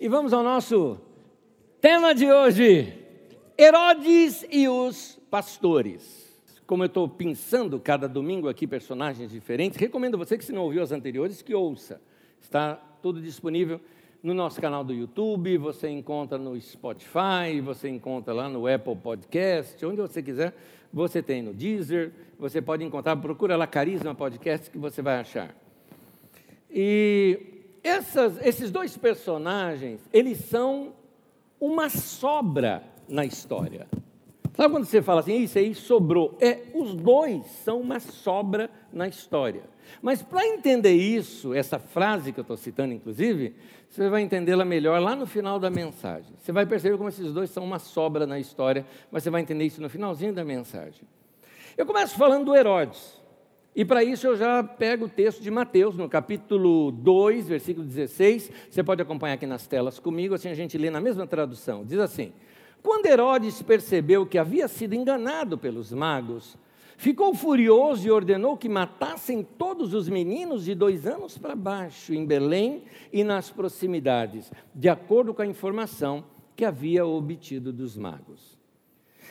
E vamos ao nosso tema de hoje: Herodes e os pastores. Como eu estou pensando cada domingo aqui personagens diferentes, recomendo você que se não ouviu as anteriores que ouça. Está tudo disponível no nosso canal do YouTube, você encontra no Spotify, você encontra lá no Apple Podcast, onde você quiser, você tem no Deezer, você pode encontrar, procura lá Carisma Podcast que você vai achar. E essas, esses dois personagens, eles são uma sobra na história. Sabe quando você fala assim, isso aí sobrou? É, os dois são uma sobra na história. Mas para entender isso, essa frase que eu estou citando, inclusive, você vai entendê-la melhor lá no final da mensagem. Você vai perceber como esses dois são uma sobra na história, mas você vai entender isso no finalzinho da mensagem. Eu começo falando do Herodes. E para isso eu já pego o texto de Mateus, no capítulo 2, versículo 16. Você pode acompanhar aqui nas telas comigo, assim a gente lê na mesma tradução. Diz assim: Quando Herodes percebeu que havia sido enganado pelos magos, ficou furioso e ordenou que matassem todos os meninos de dois anos para baixo, em Belém e nas proximidades, de acordo com a informação que havia obtido dos magos.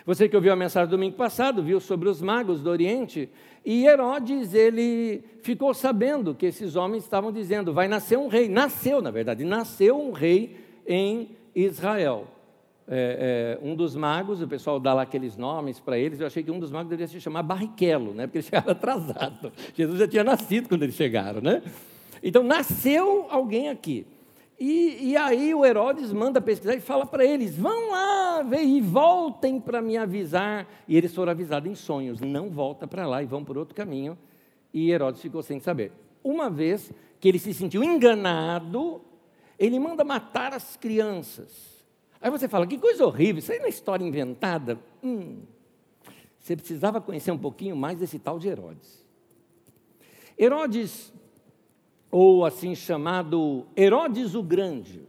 Você que ouviu a mensagem domingo passado, viu sobre os magos do Oriente, e Herodes, ele ficou sabendo que esses homens estavam dizendo: vai nascer um rei. Nasceu, na verdade, nasceu um rei em Israel. É, é, um dos magos, o pessoal dá lá aqueles nomes para eles, eu achei que um dos magos deveria se chamar Barrichello, né? porque eles chegaram atrasados. Jesus já tinha nascido quando eles chegaram. Né? Então, nasceu alguém aqui. E, e, aí o Herodes manda pesquisar e fala para eles: vão lá ver e voltem para me avisar. E eles foram avisados em sonhos: não volta para lá e vão por outro caminho. E Herodes ficou sem saber. Uma vez que ele se sentiu enganado, ele manda matar as crianças. Aí você fala: que coisa horrível, isso aí não é história inventada. Hum, você precisava conhecer um pouquinho mais desse tal de Herodes. Herodes ou assim chamado Herodes o Grande.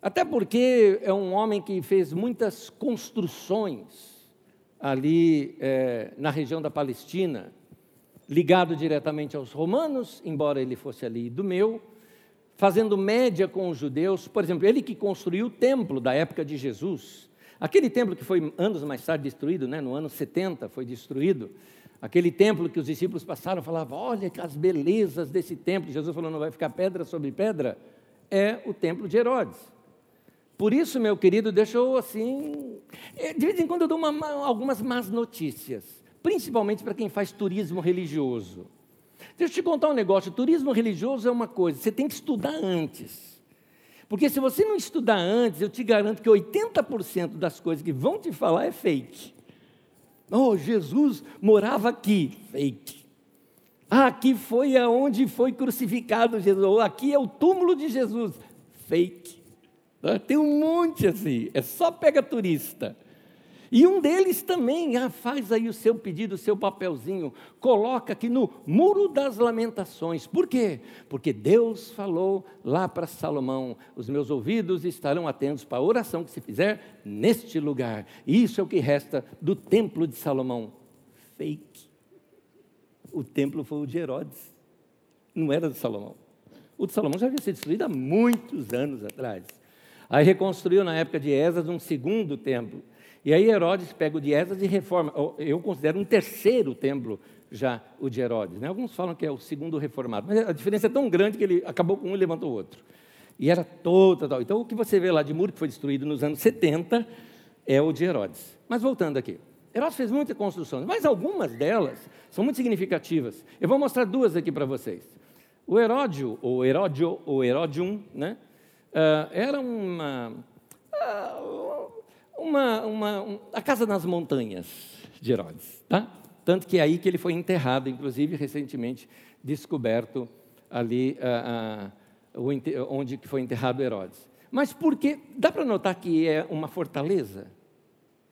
Até porque é um homem que fez muitas construções ali é, na região da Palestina, ligado diretamente aos romanos, embora ele fosse ali do meu, fazendo média com os judeus. Por exemplo, ele que construiu o templo da época de Jesus. Aquele templo que foi anos mais tarde destruído, né, no ano 70 foi destruído, Aquele templo que os discípulos passaram, falavam: olha as belezas desse templo. Jesus falou: não vai ficar pedra sobre pedra. É o templo de Herodes. Por isso, meu querido, deixa eu assim. É, de vez em quando eu dou uma, algumas más notícias, principalmente para quem faz turismo religioso. Deixa eu te contar um negócio: turismo religioso é uma coisa, você tem que estudar antes. Porque se você não estudar antes, eu te garanto que 80% das coisas que vão te falar é fake. Oh, Jesus morava aqui. Fake. Ah, aqui foi aonde foi crucificado Jesus. Ou aqui é o túmulo de Jesus. Fake. Tem um monte assim. É só pega turista. E um deles também, ah, faz aí o seu pedido, o seu papelzinho, coloca aqui no Muro das Lamentações. Por quê? Porque Deus falou lá para Salomão: os meus ouvidos estarão atentos para a oração que se fizer neste lugar. Isso é o que resta do templo de Salomão. Fake. O templo foi o de Herodes, não era de Salomão. O de Salomão já havia sido destruído há muitos anos atrás. Aí reconstruiu na época de Esas um segundo templo. E aí Herodes pega o de Esdras e reforma. Eu considero um terceiro templo já o de Herodes. Né? Alguns falam que é o segundo reformado, mas a diferença é tão grande que ele acabou com um e levantou o outro. E era todo tal. Então o que você vê lá de muro que foi destruído nos anos 70 é o de Herodes. Mas voltando aqui. Herodes fez muitas construções, mas algumas delas são muito significativas. Eu vou mostrar duas aqui para vocês. O Heródio, ou Heródio, ou Heródium, né, uh, era uma, uh, uma, uma um, a casa nas montanhas de Herodes, tá? Tanto que é aí que ele foi enterrado, inclusive recentemente descoberto ali uh, uh, onde foi enterrado Herodes. Mas porque dá para notar que é uma fortaleza,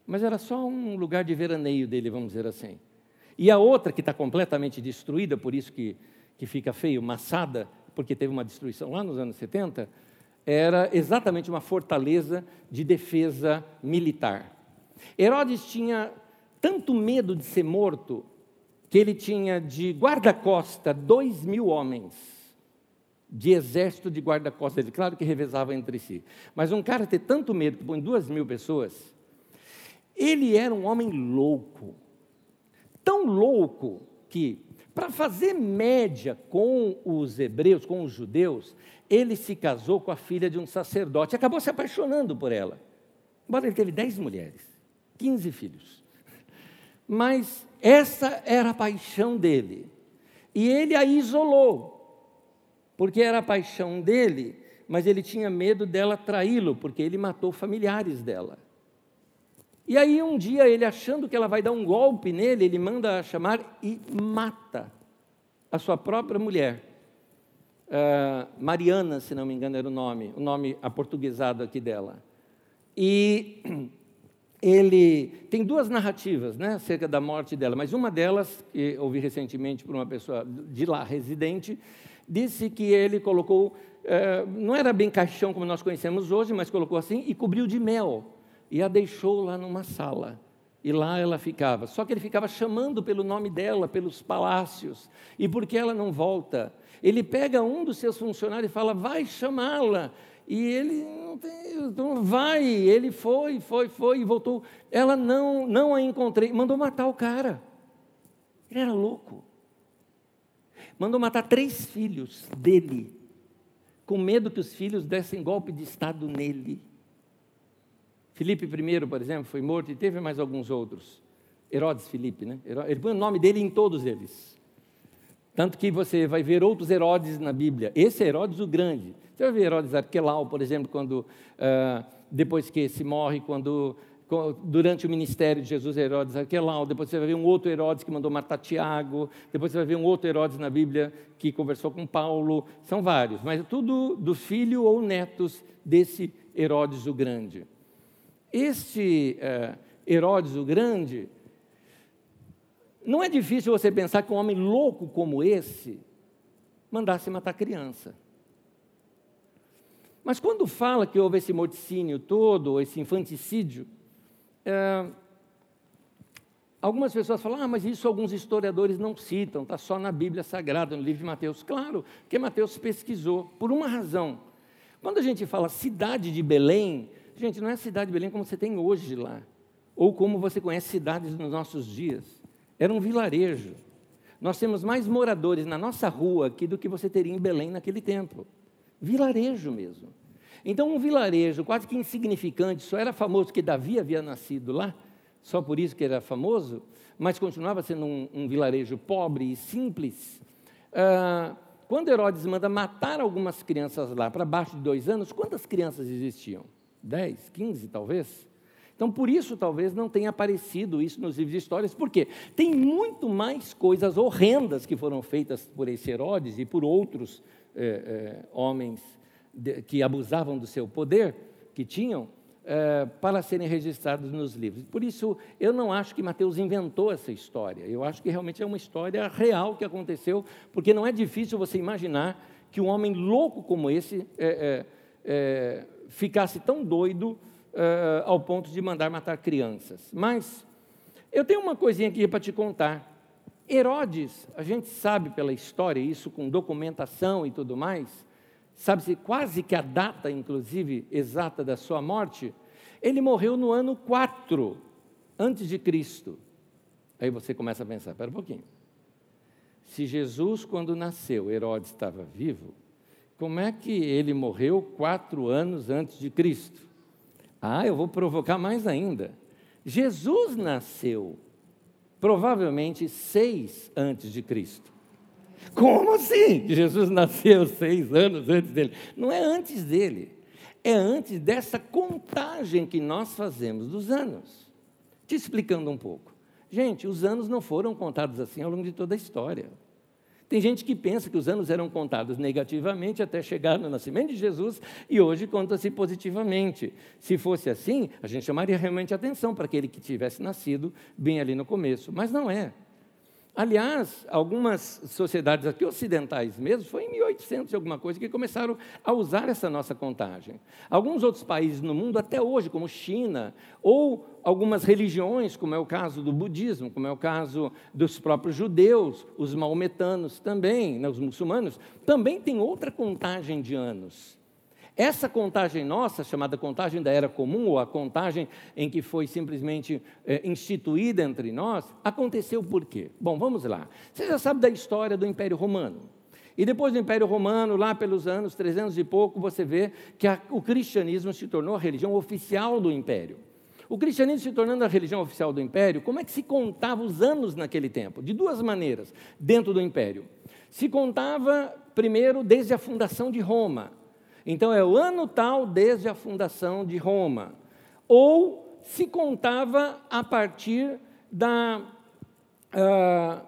mas era só um lugar de veraneio dele, vamos dizer assim. E a outra que está completamente destruída, por isso que, que fica feio, massada, porque teve uma destruição lá nos anos 70, era exatamente uma fortaleza de defesa militar. Herodes tinha tanto medo de ser morto que ele tinha de guarda-costa dois mil homens. de exército de guarda-costas dele. Claro que revezava entre si. Mas um cara ter tanto medo que põe duas mil pessoas, ele era um homem louco. Tão louco que, para fazer média com os hebreus, com os judeus, ele se casou com a filha de um sacerdote. Acabou se apaixonando por ela. Embora ele teve dez mulheres, quinze filhos. Mas essa era a paixão dele. E ele a isolou porque era a paixão dele, mas ele tinha medo dela traí-lo, porque ele matou familiares dela. E aí um dia ele achando que ela vai dar um golpe nele, ele manda chamar e mata a sua própria mulher. Uh, Mariana, se não me engano, era o nome, o nome aportuguesado aqui dela. E ele tem duas narrativas né, acerca da morte dela, mas uma delas, que ouvi recentemente por uma pessoa de lá residente, disse que ele colocou, é, não era bem caixão como nós conhecemos hoje, mas colocou assim e cobriu de mel e a deixou lá numa sala. E lá ela ficava. Só que ele ficava chamando pelo nome dela, pelos palácios. E por que ela não volta? Ele pega um dos seus funcionários e fala: vai chamá-la. E ele não, tem, vai. Ele foi, foi, foi e voltou. Ela não, não a encontrei. Mandou matar o cara. Ele era louco mandou matar três filhos dele, com medo que os filhos dessem golpe de Estado nele. Filipe I, por exemplo, foi morto e teve mais alguns outros. Herodes Filipe, né? Ele põe o nome dele em todos eles. Tanto que você vai ver outros Herodes na Bíblia. Esse é Herodes o Grande. Você vai ver Herodes Arquelau, por exemplo, quando uh, depois que se morre, quando durante o ministério de Jesus, Herodes Arquelau, depois você vai ver um outro Herodes que mandou matar Tiago, depois você vai ver um outro Herodes na Bíblia que conversou com Paulo, são vários, mas é tudo do filho ou netos desse Herodes o Grande. Este é, Herodes o Grande, não é difícil você pensar que um homem louco como esse mandasse matar criança. Mas quando fala que houve esse morticínio todo, esse infanticídio, é, algumas pessoas falam, ah, mas isso alguns historiadores não citam, está só na Bíblia Sagrada, no livro de Mateus. Claro, porque Mateus pesquisou, por uma razão. Quando a gente fala cidade de Belém, gente, não é a cidade de Belém como você tem hoje lá, ou como você conhece cidades nos nossos dias. Era um vilarejo. Nós temos mais moradores na nossa rua aqui do que você teria em Belém naquele tempo. Vilarejo mesmo. Então, um vilarejo quase que insignificante, só era famoso que Davi havia nascido lá, só por isso que era famoso, mas continuava sendo um, um vilarejo pobre e simples. Ah, quando Herodes manda matar algumas crianças lá, para baixo de dois anos, quantas crianças existiam? Dez, quinze, talvez? Então, por isso, talvez não tenha aparecido isso nos livros de histórias, porque tem muito mais coisas horrendas que foram feitas por esse Herodes e por outros é, é, homens de, que abusavam do seu poder, que tinham, é, para serem registrados nos livros. Por isso, eu não acho que Mateus inventou essa história. Eu acho que realmente é uma história real que aconteceu, porque não é difícil você imaginar que um homem louco como esse ficasse tão doido ao ponto de mandar matar crianças. Mas eu tenho uma coisinha aqui para te contar. Herodes, a gente sabe pela história, isso com documentação e tudo mais, sabe-se quase que a data, inclusive, exata da sua morte, ele morreu no ano 4 antes de Cristo. Aí você começa a pensar, espera um pouquinho. Se Jesus, quando nasceu, Herodes estava vivo, como é que ele morreu quatro anos antes de Cristo? Ah, eu vou provocar mais ainda. Jesus nasceu provavelmente seis antes de Cristo. Como assim? Jesus nasceu seis anos antes dele. Não é antes dele, é antes dessa contagem que nós fazemos dos anos. Te explicando um pouco. Gente, os anos não foram contados assim ao longo de toda a história. Tem gente que pensa que os anos eram contados negativamente até chegar no nascimento de Jesus e hoje conta-se positivamente. Se fosse assim, a gente chamaria realmente atenção para aquele que tivesse nascido bem ali no começo, mas não é. Aliás, algumas sociedades aqui ocidentais mesmo, foi em 1800 e alguma coisa, que começaram a usar essa nossa contagem. Alguns outros países no mundo, até hoje, como China, ou algumas religiões, como é o caso do budismo, como é o caso dos próprios judeus, os maometanos também, né, os muçulmanos, também tem outra contagem de anos. Essa contagem nossa, chamada contagem da era comum, ou a contagem em que foi simplesmente é, instituída entre nós, aconteceu por quê? Bom, vamos lá. Você já sabe da história do Império Romano. E depois do Império Romano, lá pelos anos 300 e pouco, você vê que a, o cristianismo se tornou a religião oficial do Império. O cristianismo se tornando a religião oficial do Império, como é que se contava os anos naquele tempo? De duas maneiras, dentro do Império. Se contava, primeiro, desde a fundação de Roma. Então é o ano tal desde a fundação de Roma. Ou se contava a partir da, uh,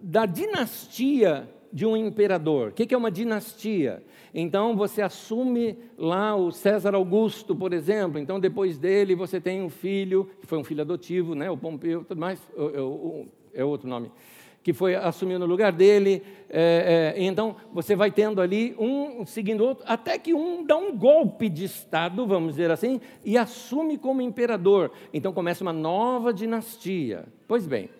da dinastia de um imperador. O que é uma dinastia? Então você assume lá o César Augusto, por exemplo. Então depois dele você tem um filho, que foi um filho adotivo, né? o Pompeu, tudo mais, é outro nome que foi assumindo no lugar dele. É, é, então, você vai tendo ali um seguindo o outro, até que um dá um golpe de Estado, vamos dizer assim, e assume como imperador. Então, começa uma nova dinastia. Pois bem,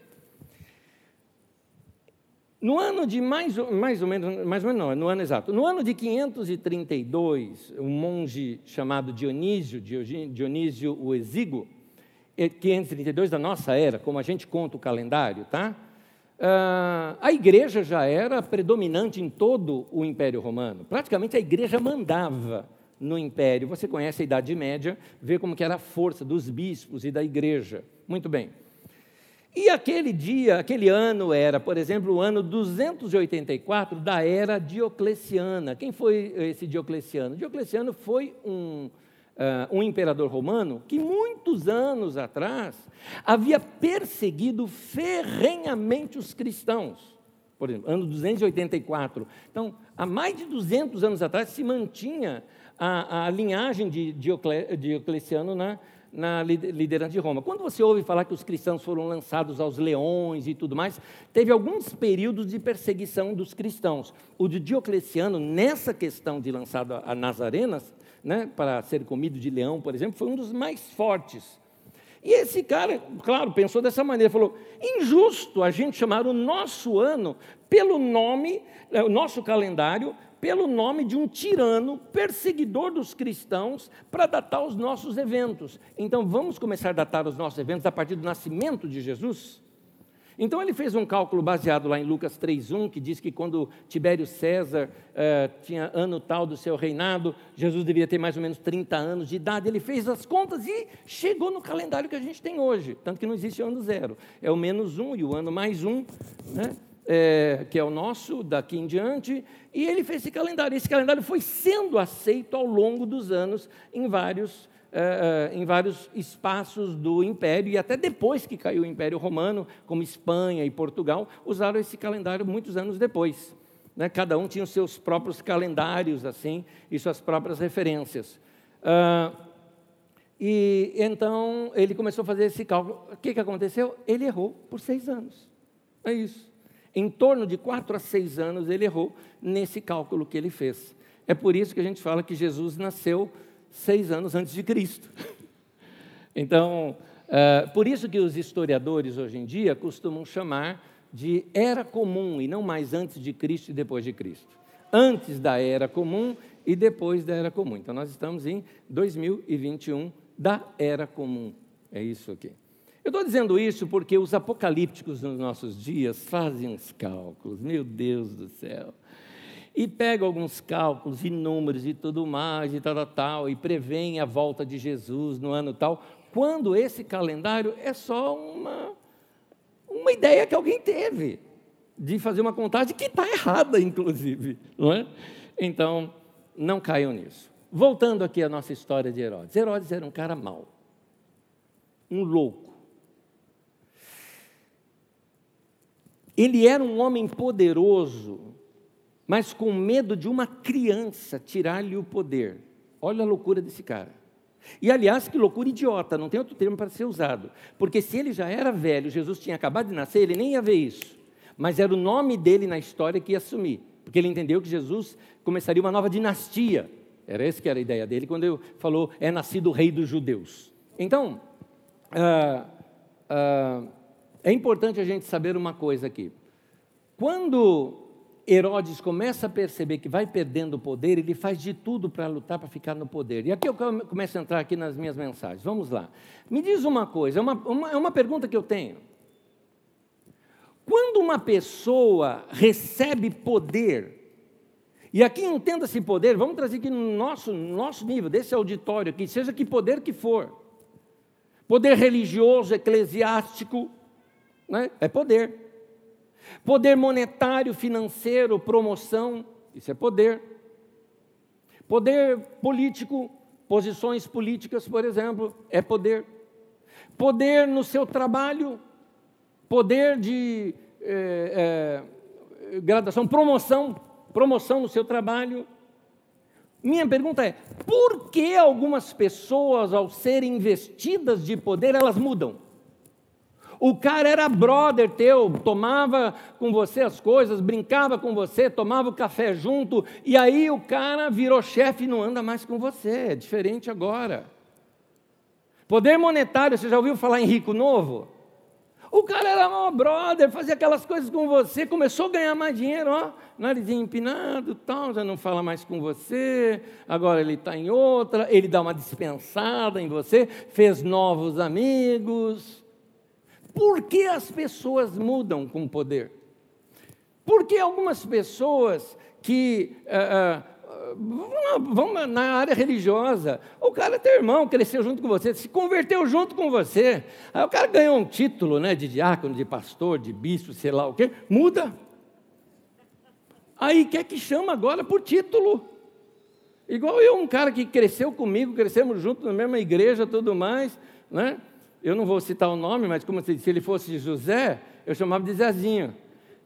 no ano de mais, mais ou menos, mais ou menos não, no ano exato, no ano de 532, um monge chamado Dionísio, Dionísio o Exíguo, 532 da nossa era, como a gente conta o calendário, tá? Uh, a igreja já era predominante em todo o Império Romano. Praticamente a igreja mandava no Império. Você conhece a Idade Média, vê como que era a força dos bispos e da igreja. Muito bem. E aquele dia, aquele ano era, por exemplo, o ano 284 da era diocleciana. Quem foi esse Diocleciano? Diocleciano foi um uh, um imperador romano que muitos anos atrás havia perseguido ferrenhamente os cristãos. Por exemplo, ano 284. Então, há mais de 200 anos atrás se mantinha a, a linhagem de Diocle, Diocleciano na, na liderança de Roma. Quando você ouve falar que os cristãos foram lançados aos leões e tudo mais, teve alguns períodos de perseguição dos cristãos. O de Diocleciano, nessa questão de lançado a Nazarenas, né, para ser comido de leão, por exemplo, foi um dos mais fortes. E esse cara, claro, pensou dessa maneira, falou: injusto a gente chamar o nosso ano pelo nome, é, o nosso calendário, pelo nome de um tirano perseguidor dos cristãos para datar os nossos eventos. Então vamos começar a datar os nossos eventos a partir do nascimento de Jesus? Então ele fez um cálculo baseado lá em Lucas 3:1, que diz que quando Tibério César eh, tinha ano tal do seu reinado, Jesus devia ter mais ou menos 30 anos de idade. Ele fez as contas e chegou no calendário que a gente tem hoje. Tanto que não existe ano zero. É o menos um e o ano mais um, né? É, que é o nosso daqui em diante, e ele fez esse calendário. Esse calendário foi sendo aceito ao longo dos anos em vários é, é, em vários espaços do Império, e até depois que caiu o Império Romano, como Espanha e Portugal, usaram esse calendário muitos anos depois. Né? Cada um tinha os seus próprios calendários, assim, e suas próprias referências. Uh, e então ele começou a fazer esse cálculo. O que, que aconteceu? Ele errou por seis anos. É isso. Em torno de quatro a seis anos ele errou nesse cálculo que ele fez. É por isso que a gente fala que Jesus nasceu seis anos antes de Cristo. Então, é, por isso que os historiadores hoje em dia costumam chamar de era comum e não mais antes de Cristo e depois de Cristo. Antes da era comum e depois da era comum. Então, nós estamos em 2021 da era comum. É isso aqui. Eu estou dizendo isso porque os apocalípticos nos nossos dias fazem uns cálculos, meu Deus do céu e pega alguns cálculos e números e tudo mais e tal, tal, tal, e prevêem a volta de Jesus no ano tal, quando esse calendário é só uma, uma ideia que alguém teve de fazer uma contagem que está errada, inclusive. Não é? Então, não caiam nisso. Voltando aqui à nossa história de Herodes. Herodes era um cara mau, um louco. Ele era um homem poderoso mas com medo de uma criança tirar-lhe o poder. Olha a loucura desse cara. E aliás, que loucura idiota, não tem outro termo para ser usado. Porque se ele já era velho, Jesus tinha acabado de nascer, ele nem ia ver isso. mas era o nome dele na história que ia assumir, porque ele entendeu que Jesus começaria uma nova dinastia. Era essa que era a ideia dele quando ele falou, é nascido o rei dos judeus. Então, ah, ah, é importante a gente saber uma coisa aqui. Quando Herodes começa a perceber que vai perdendo o poder, ele faz de tudo para lutar para ficar no poder. E aqui eu começo a entrar aqui nas minhas mensagens. Vamos lá. Me diz uma coisa, é uma, uma, é uma pergunta que eu tenho. Quando uma pessoa recebe poder, e aqui entenda-se poder, vamos trazer aqui no nosso, nosso nível, desse auditório aqui, seja que poder que for. Poder religioso, eclesiástico, né? é poder. Poder monetário, financeiro, promoção, isso é poder. Poder político, posições políticas, por exemplo, é poder. Poder no seu trabalho, poder de é, é, graduação, promoção, promoção no seu trabalho. Minha pergunta é: por que algumas pessoas, ao serem investidas de poder, elas mudam? O cara era brother teu, tomava com você as coisas, brincava com você, tomava o café junto, e aí o cara virou chefe e não anda mais com você. É diferente agora. Poder monetário, você já ouviu falar em rico novo? O cara era meu brother, fazia aquelas coisas com você, começou a ganhar mais dinheiro, ó, narizinho empinado, tal, já não fala mais com você, agora ele está em outra, ele dá uma dispensada em você, fez novos amigos. Por que as pessoas mudam com poder? Porque algumas pessoas que. Uh, uh, vamos na área religiosa. O cara é teu irmão, cresceu junto com você, se converteu junto com você. Aí o cara ganhou um título né, de diácono, de pastor, de bispo, sei lá o quê, muda. Aí quer que chama agora por título. Igual eu, um cara que cresceu comigo, crescemos juntos na mesma igreja, tudo mais, né? Eu não vou citar o nome, mas como se, se ele fosse José, eu chamava de Zezinho.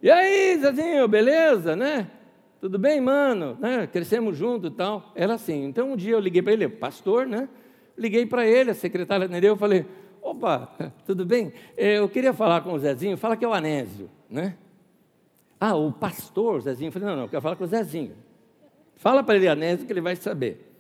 E aí, Zezinho, beleza, né? Tudo bem, mano? Né? Crescemos juntos e tal. Era assim. Então um dia eu liguei para ele, pastor, né? Liguei para ele, a secretária atendeu, eu falei, opa, tudo bem? É, eu queria falar com o Zezinho, fala que é o Anésio, né? Ah, o pastor Zezinho. Eu falei, não, não, eu quero falar com o Zezinho. Fala para ele, Anésio, que ele vai saber.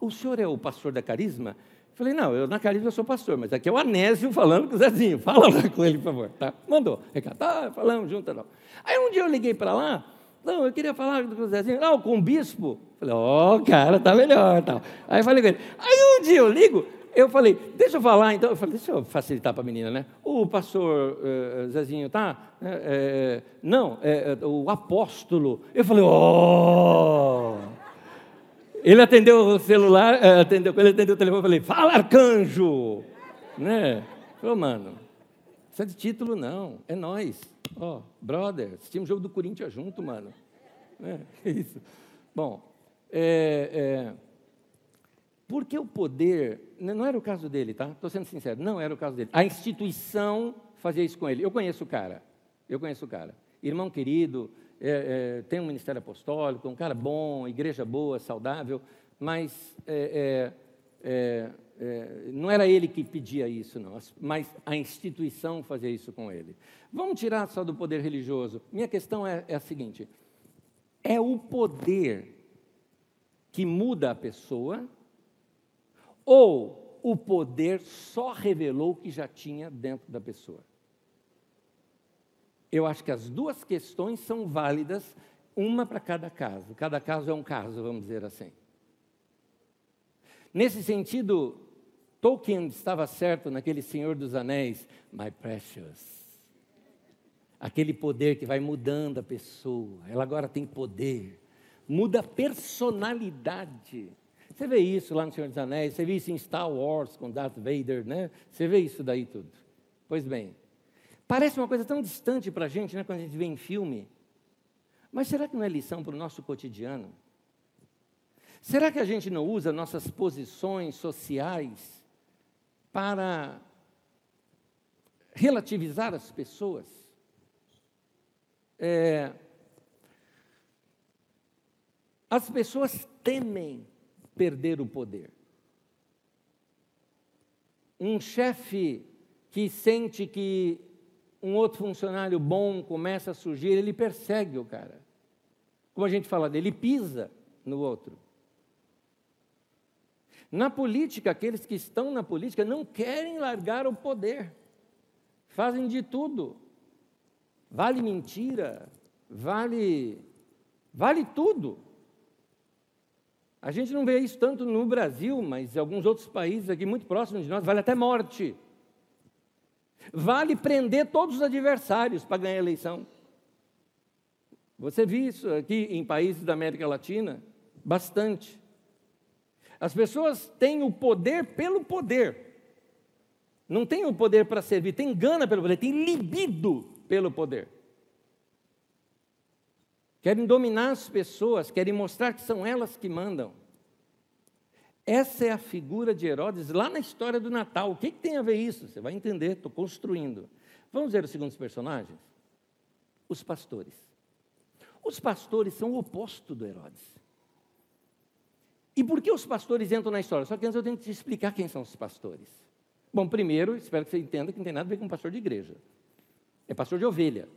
O senhor é o pastor da Carisma? Falei, não, eu na Carisma sou pastor, mas aqui é o Anésio falando com o Zezinho. Fala lá com ele, por favor. Tá? Mandou. Recado, tá, falamos junto. Não. Aí um dia eu liguei para lá, não, eu queria falar com o Zezinho. Não, com o bispo. Falei, ó, oh, cara, tá melhor. Tal. Aí falei com ele. Aí um dia eu ligo, eu falei, deixa eu falar então. Eu falei, deixa eu facilitar para a menina, né? O pastor uh, Zezinho tá? É, é, não, é, o apóstolo. Eu falei, ó. Oh. Ele atendeu o celular, atendeu, ele atendeu o telefone, falei, fala arcanjo! Né? Falei, mano, isso é de título não, é nós. Ó, oh, brother, assistimos o jogo do Corinthians junto, mano. É, isso. Bom, é, é, porque o poder, não era o caso dele, tá? Estou sendo sincero, não era o caso dele. A instituição fazia isso com ele. Eu conheço o cara, eu conheço o cara. Irmão querido, é, é, tem um ministério apostólico, um cara bom, igreja boa, saudável, mas é, é, é é, não era ele que pedia isso, não, mas a instituição fazia isso com ele. Vamos tirar só do poder religioso. Minha questão é, é a seguinte: é o poder que muda a pessoa, ou o poder só revelou o que já tinha dentro da pessoa? Eu acho que as duas questões são válidas, uma para cada caso. Cada caso é um caso, vamos dizer assim. Nesse sentido, Tolkien estava certo naquele Senhor dos Anéis, my precious. Aquele poder que vai mudando a pessoa, ela agora tem poder, muda a personalidade. Você vê isso lá no Senhor dos Anéis, você vê isso em Star Wars com Darth Vader, né? Você vê isso daí tudo. Pois bem, parece uma coisa tão distante para a gente, né, quando a gente vê em filme. Mas será que não é lição para o nosso cotidiano? Será que a gente não usa nossas posições sociais para relativizar as pessoas. É, as pessoas temem perder o poder. Um chefe que sente que um outro funcionário bom começa a surgir, ele persegue o cara. Como a gente fala dele, ele pisa no outro. Na política, aqueles que estão na política não querem largar o poder, fazem de tudo. Vale mentira, vale, vale tudo. A gente não vê isso tanto no Brasil, mas em alguns outros países aqui muito próximos de nós, vale até morte. Vale prender todos os adversários para ganhar a eleição. Você viu isso aqui em países da América Latina? Bastante. As pessoas têm o poder pelo poder. Não tem o poder para servir, tem gana pelo poder, tem libido pelo poder. Querem dominar as pessoas, querem mostrar que são elas que mandam. Essa é a figura de Herodes lá na história do Natal. O que, que tem a ver isso? Você vai entender, estou construindo. Vamos ver os segundos personagens? Os pastores. Os pastores são o oposto do Herodes. E por que os pastores entram na história? Só que antes eu tenho que te explicar quem são os pastores. Bom, primeiro, espero que você entenda que não tem nada a ver com pastor de igreja. É pastor de ovelha.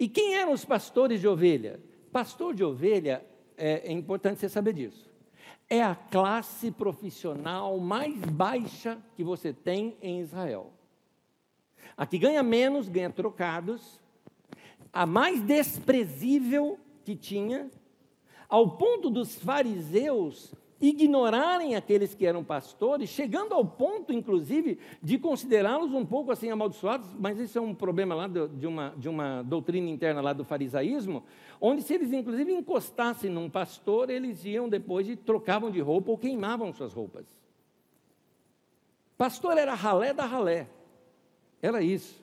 E quem eram os pastores de ovelha? Pastor de ovelha, é, é importante você saber disso é a classe profissional mais baixa que você tem em Israel. A que ganha menos, ganha trocados. A mais desprezível que tinha, ao ponto dos fariseus ignorarem aqueles que eram pastores, chegando ao ponto, inclusive, de considerá-los um pouco assim amaldiçoados, mas isso é um problema lá de uma, de uma doutrina interna lá do farisaísmo, onde se eles, inclusive, encostassem num pastor, eles iam depois e trocavam de roupa ou queimavam suas roupas. Pastor era ralé da ralé, era isso.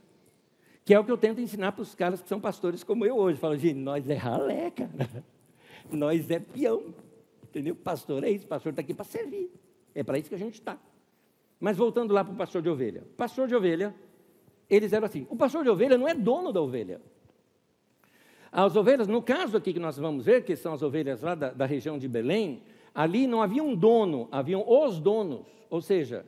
Que é o que eu tento ensinar para os caras que são pastores como eu hoje. Falo, gente, nós é ralé, cara. Nós é peão. Entendeu? Pastor é isso, pastor está aqui para servir. É para isso que a gente está. Mas voltando lá para o pastor de ovelha. Pastor de ovelha, eles eram assim. O pastor de ovelha não é dono da ovelha. As ovelhas, no caso aqui que nós vamos ver, que são as ovelhas lá da, da região de Belém, ali não havia um dono, haviam os donos. Ou seja,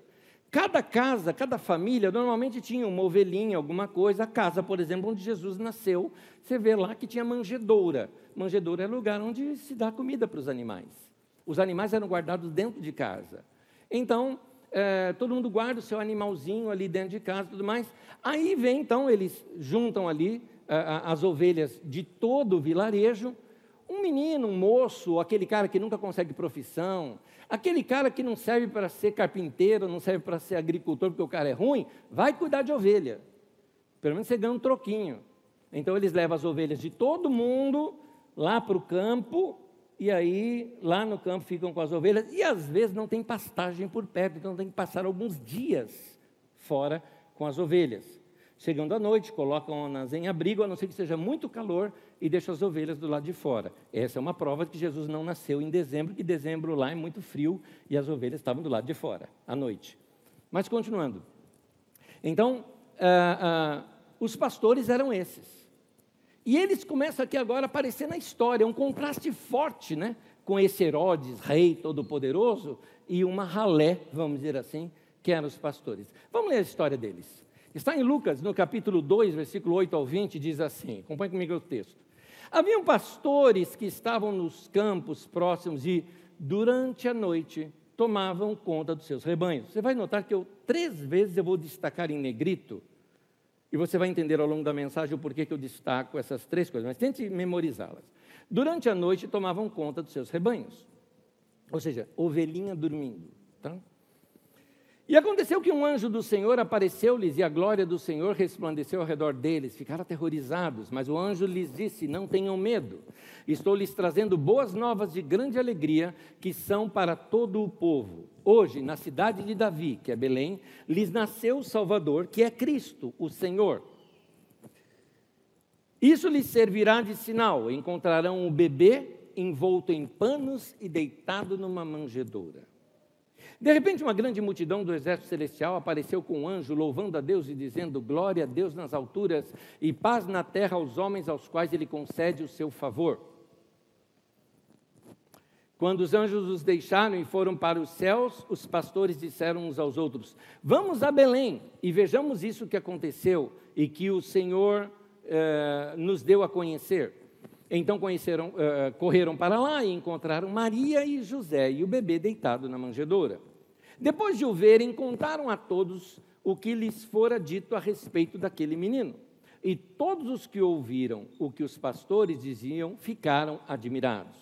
cada casa, cada família, normalmente tinha uma ovelhinha, alguma coisa. A casa, por exemplo, onde Jesus nasceu, você vê lá que tinha manjedoura. Manjedoura é lugar onde se dá comida para os animais. Os animais eram guardados dentro de casa. Então, é, todo mundo guarda o seu animalzinho ali dentro de casa e tudo mais. Aí vem, então, eles juntam ali as ovelhas de todo o vilarejo. Um menino, um moço, aquele cara que nunca consegue profissão, aquele cara que não serve para ser carpinteiro, não serve para ser agricultor porque o cara é ruim, vai cuidar de ovelha. Pelo menos você ganha um troquinho. Então eles levam as ovelhas de todo mundo lá para o campo e aí lá no campo ficam com as ovelhas, e às vezes não tem pastagem por perto, então tem que passar alguns dias fora com as ovelhas. Chegando à noite, colocam-nas em abrigo, a não ser que seja muito calor, e deixam as ovelhas do lado de fora. Essa é uma prova de que Jesus não nasceu em dezembro, que dezembro lá é muito frio e as ovelhas estavam do lado de fora, à noite. Mas continuando. Então, ah, ah, os pastores eram esses. E eles começam aqui agora a aparecer na história, um contraste forte, né? Com esse Herodes, rei todo-poderoso, e uma ralé, vamos dizer assim, que eram os pastores. Vamos ler a história deles. Está em Lucas, no capítulo 2, versículo 8 ao 20, diz assim: acompanhe comigo o texto. Haviam pastores que estavam nos campos próximos e, durante a noite, tomavam conta dos seus rebanhos. Você vai notar que eu, três vezes, eu vou destacar em negrito e você vai entender ao longo da mensagem o porquê que eu destaco essas três coisas, mas tente memorizá-las. Durante a noite tomavam conta dos seus rebanhos, ou seja, ovelhinha dormindo. Tá? E aconteceu que um anjo do Senhor apareceu-lhes e a glória do Senhor resplandeceu ao redor deles. Ficaram aterrorizados, mas o anjo lhes disse: Não tenham medo. Estou lhes trazendo boas novas de grande alegria, que são para todo o povo. Hoje, na cidade de Davi, que é Belém, lhes nasceu o Salvador, que é Cristo, o Senhor. Isso lhes servirá de sinal: encontrarão o bebê envolto em panos e deitado numa manjedoura. De repente, uma grande multidão do exército celestial apareceu com um anjo, louvando a Deus e dizendo: Glória a Deus nas alturas e paz na terra aos homens aos quais ele concede o seu favor. Quando os anjos os deixaram e foram para os céus, os pastores disseram uns aos outros: Vamos a Belém e vejamos isso que aconteceu e que o Senhor eh, nos deu a conhecer. Então eh, correram para lá e encontraram Maria e José e o bebê deitado na manjedoura. Depois de o verem, contaram a todos o que lhes fora dito a respeito daquele menino. E todos os que ouviram o que os pastores diziam ficaram admirados.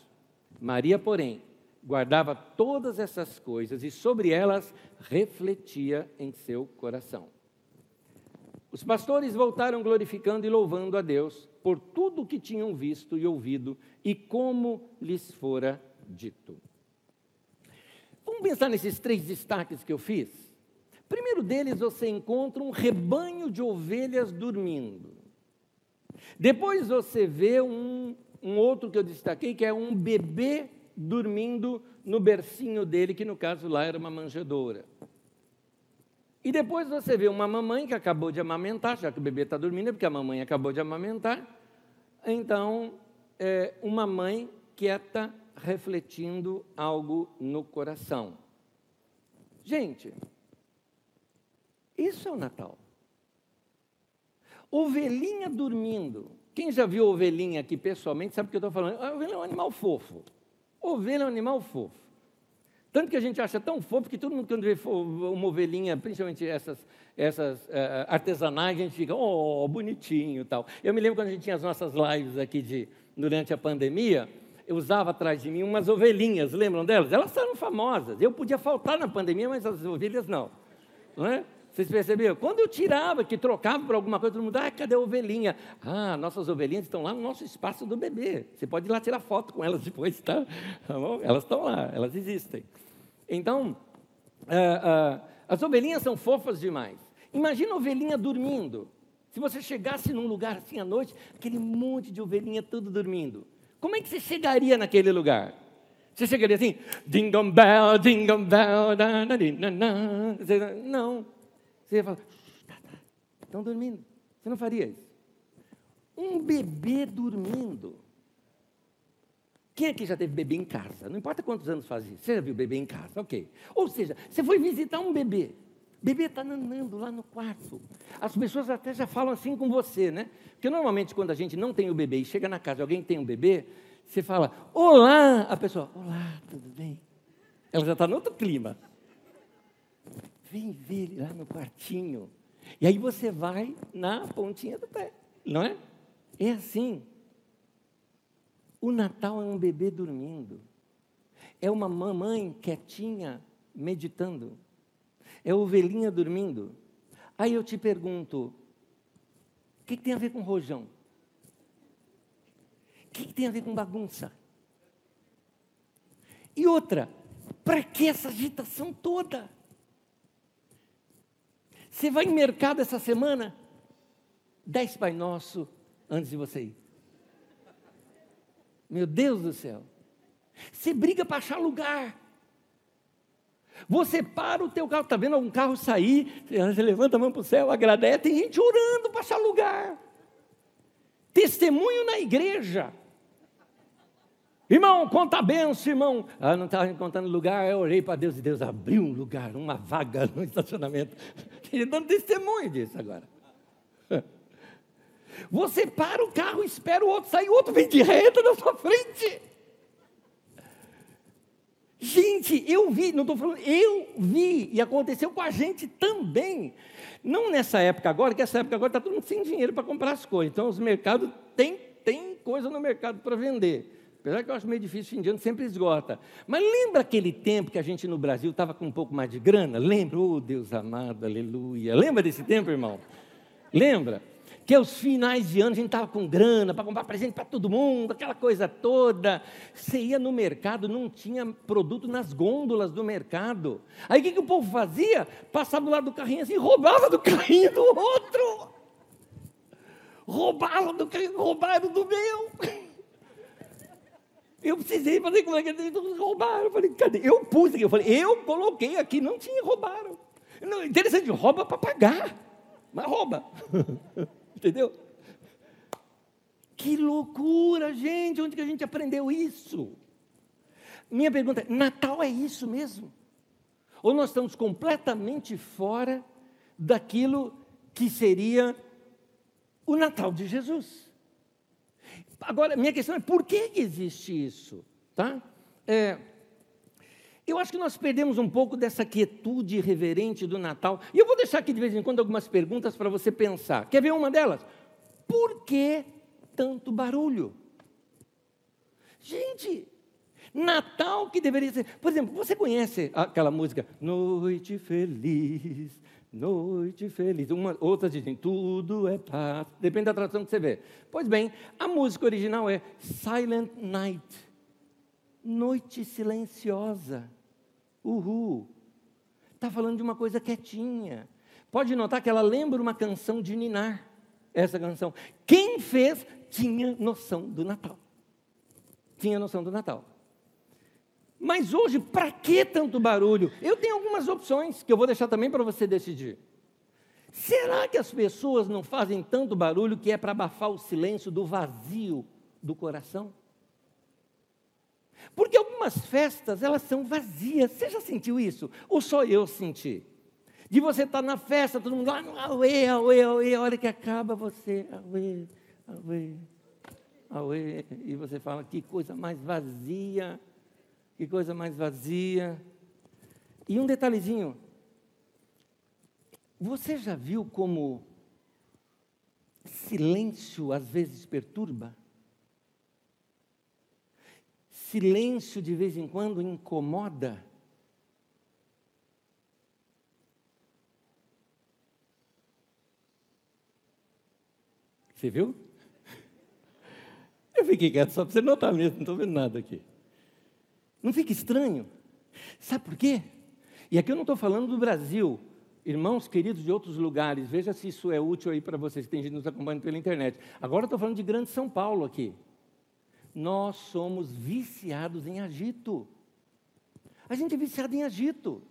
Maria, porém, guardava todas essas coisas e sobre elas refletia em seu coração. Os pastores voltaram glorificando e louvando a Deus por tudo o que tinham visto e ouvido e como lhes fora dito. Vamos pensar nesses três destaques que eu fiz? Primeiro deles, você encontra um rebanho de ovelhas dormindo. Depois você vê um, um outro que eu destaquei, que é um bebê dormindo no bercinho dele, que no caso lá era uma manjedoura. E depois você vê uma mamãe que acabou de amamentar, já que o bebê está dormindo, é porque a mamãe acabou de amamentar. Então, é uma mãe quieta, refletindo algo no coração. Gente, isso é o Natal. Ovelhinha dormindo. Quem já viu ovelhinha aqui pessoalmente sabe o que eu estou falando. Ovelha é um animal fofo. Ovelha é um animal fofo. Tanto que a gente acha tão fofo que todo mundo, quando vê uma ovelhinha, principalmente essas, essas uh, artesanais, a gente fica, oh, bonitinho tal. Eu me lembro quando a gente tinha as nossas lives aqui de, durante a pandemia, eu usava atrás de mim umas ovelhinhas, lembram delas? Elas eram famosas. Eu podia faltar na pandemia, mas as ovelhas não. Não é? Vocês perceberam? Quando eu tirava, que trocava por alguma coisa, todo mundo, ah, cadê a ovelhinha? Ah, nossas ovelhinhas estão lá no nosso espaço do bebê. Você pode ir lá tirar foto com elas depois, tá? tá elas estão lá, elas existem. Então, uh, uh, as ovelhinhas são fofas demais. Imagina a ovelhinha dormindo. Se você chegasse num lugar assim à noite, aquele monte de ovelhinha tudo dormindo. Como é que você chegaria naquele lugar? Você chegaria assim, ding-dong bell, ding-dong bell, da, da, não. Você ia falar, tá, tá, estão dormindo. Você não faria isso. Um bebê dormindo. Quem aqui já teve bebê em casa? Não importa quantos anos faz isso. Você já viu bebê em casa? Ok. Ou seja, você foi visitar um bebê. Bebê está nanando lá no quarto. As pessoas até já falam assim com você, né? Porque normalmente quando a gente não tem o bebê e chega na casa alguém tem um bebê, você fala, olá, a pessoa, olá, tudo bem? Ela já está no outro clima. Vem ver ele lá no quartinho. E aí você vai na pontinha do pé, não é? É assim. O Natal é um bebê dormindo. É uma mamãe quietinha meditando. É ovelhinha dormindo. Aí eu te pergunto: o que, que tem a ver com rojão? O que, que tem a ver com bagunça? E outra, para que essa agitação toda? Você vai em mercado essa semana? Dez Pai Nosso antes de você ir. Meu Deus do céu. Você briga para achar lugar. Você para o teu carro, está vendo algum carro sair, você levanta a mão para o céu, agradece, tem gente orando para achar lugar. Testemunho na igreja. Irmão, conta a benção, irmão. Ah, não estava encontrando lugar, eu orei para Deus e Deus abriu um lugar, uma vaga no estacionamento. Ele dando testemunho disso agora. Você para o carro, espera o outro sair, o outro vem de reta na sua frente. Gente, eu vi, não estou falando, eu vi, e aconteceu com a gente também. Não nessa época agora, que essa época agora está todo mundo sem dinheiro para comprar as coisas. Então, os mercados têm tem coisa no mercado para vender. Apesar que eu acho meio difícil, fim de ano sempre esgota. Mas lembra aquele tempo que a gente no Brasil estava com um pouco mais de grana? Lembra? Oh, Deus amado, aleluia. Lembra desse tempo, irmão? Lembra? Que aos finais de ano a gente estava com grana para comprar presente para todo mundo, aquela coisa toda. Você ia no mercado, não tinha produto nas gôndolas do mercado. Aí o que, que o povo fazia? Passava do lado do carrinho assim, roubava do carrinho do outro. Roubava do carrinho, roubaram do meu. Eu precisei fazer como é que eles roubaram. Eu falei, cadê? Eu pus aqui. Eu falei, eu coloquei aqui, não tinha, roubaram. Não, interessante, rouba para pagar, mas rouba. Entendeu? Que loucura, gente! Onde que a gente aprendeu isso? Minha pergunta é: Natal é isso mesmo? Ou nós estamos completamente fora daquilo que seria o Natal de Jesus? Agora, minha questão é: por que existe isso? Tá? É, eu acho que nós perdemos um pouco dessa quietude reverente do Natal. E eu vou deixar aqui de vez em quando algumas perguntas para você pensar. Quer ver uma delas? Por que tanto barulho? Gente, Natal que deveria ser. Por exemplo, você conhece aquela música Noite Feliz, Noite Feliz. Uma, outras dizem Tudo é paz. Depende da tradução que você vê. Pois bem, a música original é Silent Night. Noite silenciosa. Uhul. Está falando de uma coisa quietinha. Pode notar que ela lembra uma canção de Ninar, essa canção. Quem fez tinha noção do Natal. Tinha noção do Natal. Mas hoje, para que tanto barulho? Eu tenho algumas opções que eu vou deixar também para você decidir. Será que as pessoas não fazem tanto barulho que é para abafar o silêncio do vazio do coração? Porque algumas festas, elas são vazias. Você já sentiu isso? Ou só eu senti? De você estar tá na festa, todo mundo lá auê, auê, auê, a hora que acaba você, auê, auê, auê, e você fala, que coisa mais vazia, que coisa mais vazia. E um detalhezinho, você já viu como silêncio às vezes perturba? Silêncio de vez em quando incomoda. Você viu? Eu fiquei quieto só para você notar mesmo, não estou vendo nada aqui. Não fica estranho? Sabe por quê? E aqui eu não estou falando do Brasil. Irmãos queridos de outros lugares, veja se isso é útil aí para vocês que tem gente nos acompanhando pela internet. Agora eu estou falando de Grande São Paulo aqui nós somos viciados em agito. A gente é viciado em agito.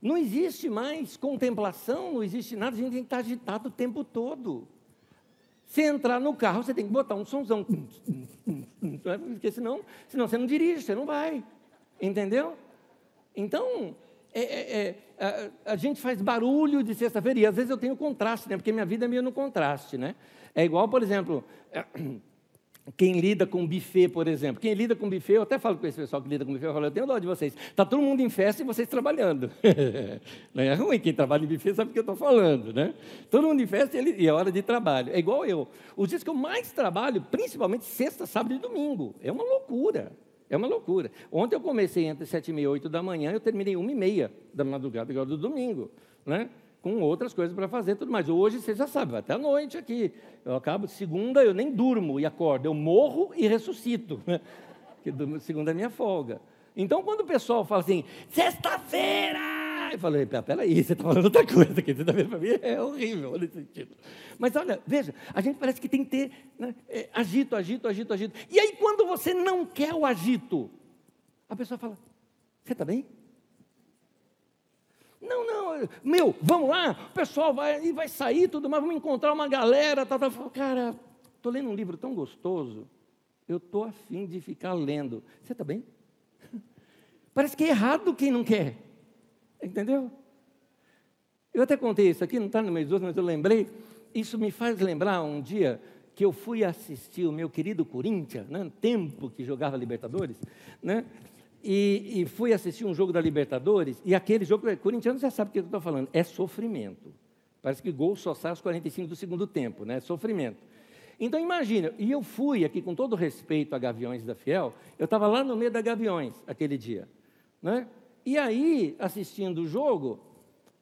Não existe mais contemplação, não existe nada, a gente tem que estar agitado o tempo todo. Se entrar no carro, você tem que botar um somzão. Porque senão, senão você não dirige, você não vai. Entendeu? Então, é, é, é, a, a, gente faz barulho de sexta-feira, e às vezes eu tenho contraste, né? porque minha vida é meio no contraste. Né? É igual, por exemplo, quem lida com buffet, por exemplo. Quem lida com buffet, eu até falo com esse pessoal que lida com buffet, eu falo, eu tenho dó de vocês. Está todo mundo em festa e vocês trabalhando. Não é ruim, quem trabalha em buffet sabe o que eu estou falando, né? Todo mundo em festa e é hora de trabalho. É igual eu. Os dias que eu mais trabalho, principalmente sexta, sábado e domingo. É uma loucura. É uma loucura. Ontem eu comecei entre sete e meia oito da manhã, eu terminei uma e meia da madrugada, igual do domingo, né? Com outras coisas para fazer tudo mais. Hoje você já sabe, vai até a noite aqui. Eu acabo, segunda eu nem durmo e acordo, eu morro e ressuscito. Né? Segunda é minha folga. Então, quando o pessoal fala assim, sexta-feira! Eu falei, peraí, você está falando outra coisa aqui, sexta-feira para mim é horrível nesse sentido. Mas olha, veja, a gente parece que tem que ter né, é, agito, agito, agito, agito. E aí, quando você não quer o agito, a pessoa fala, você está bem? Não, não, meu, vamos lá, o pessoal vai, vai sair tudo mais, vamos encontrar uma galera. Tá, tá. Cara, estou lendo um livro tão gostoso, eu estou afim de ficar lendo. Você está bem? Parece que é errado quem não quer. Entendeu? Eu até contei isso aqui, não está no meio dos outros, mas eu lembrei. Isso me faz lembrar um dia que eu fui assistir o meu querido Corinthians, né, tempo que jogava Libertadores, né? E, e, fui assistir um jogo da Libertadores, e aquele jogo, corintiano já sabe o que eu estou falando, é sofrimento. Parece que gol só sai aos 45 do segundo tempo, né? Sofrimento. Então imagina, e eu fui aqui com todo respeito a Gaviões da Fiel, eu estava lá no meio da Gaviões aquele dia, né? E aí, assistindo o jogo,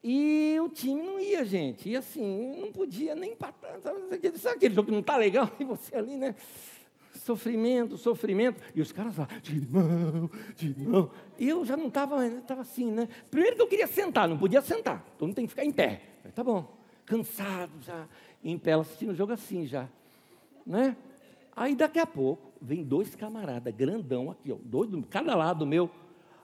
e o time não ia, gente, e assim, não podia nem empatar, sabe, sabe aquele jogo que não está legal, e você ali, né? Sofrimento, sofrimento. E os caras lá, Timão, Timão. E eu já não estava, estava assim, né? Primeiro que eu queria sentar, não podia sentar. Todo mundo tem que ficar em pé. tá bom, cansado já, em pé, assistindo o jogo assim já. Né? Aí daqui a pouco, vem dois camaradas, grandão aqui, ó, dois, cada lado meu.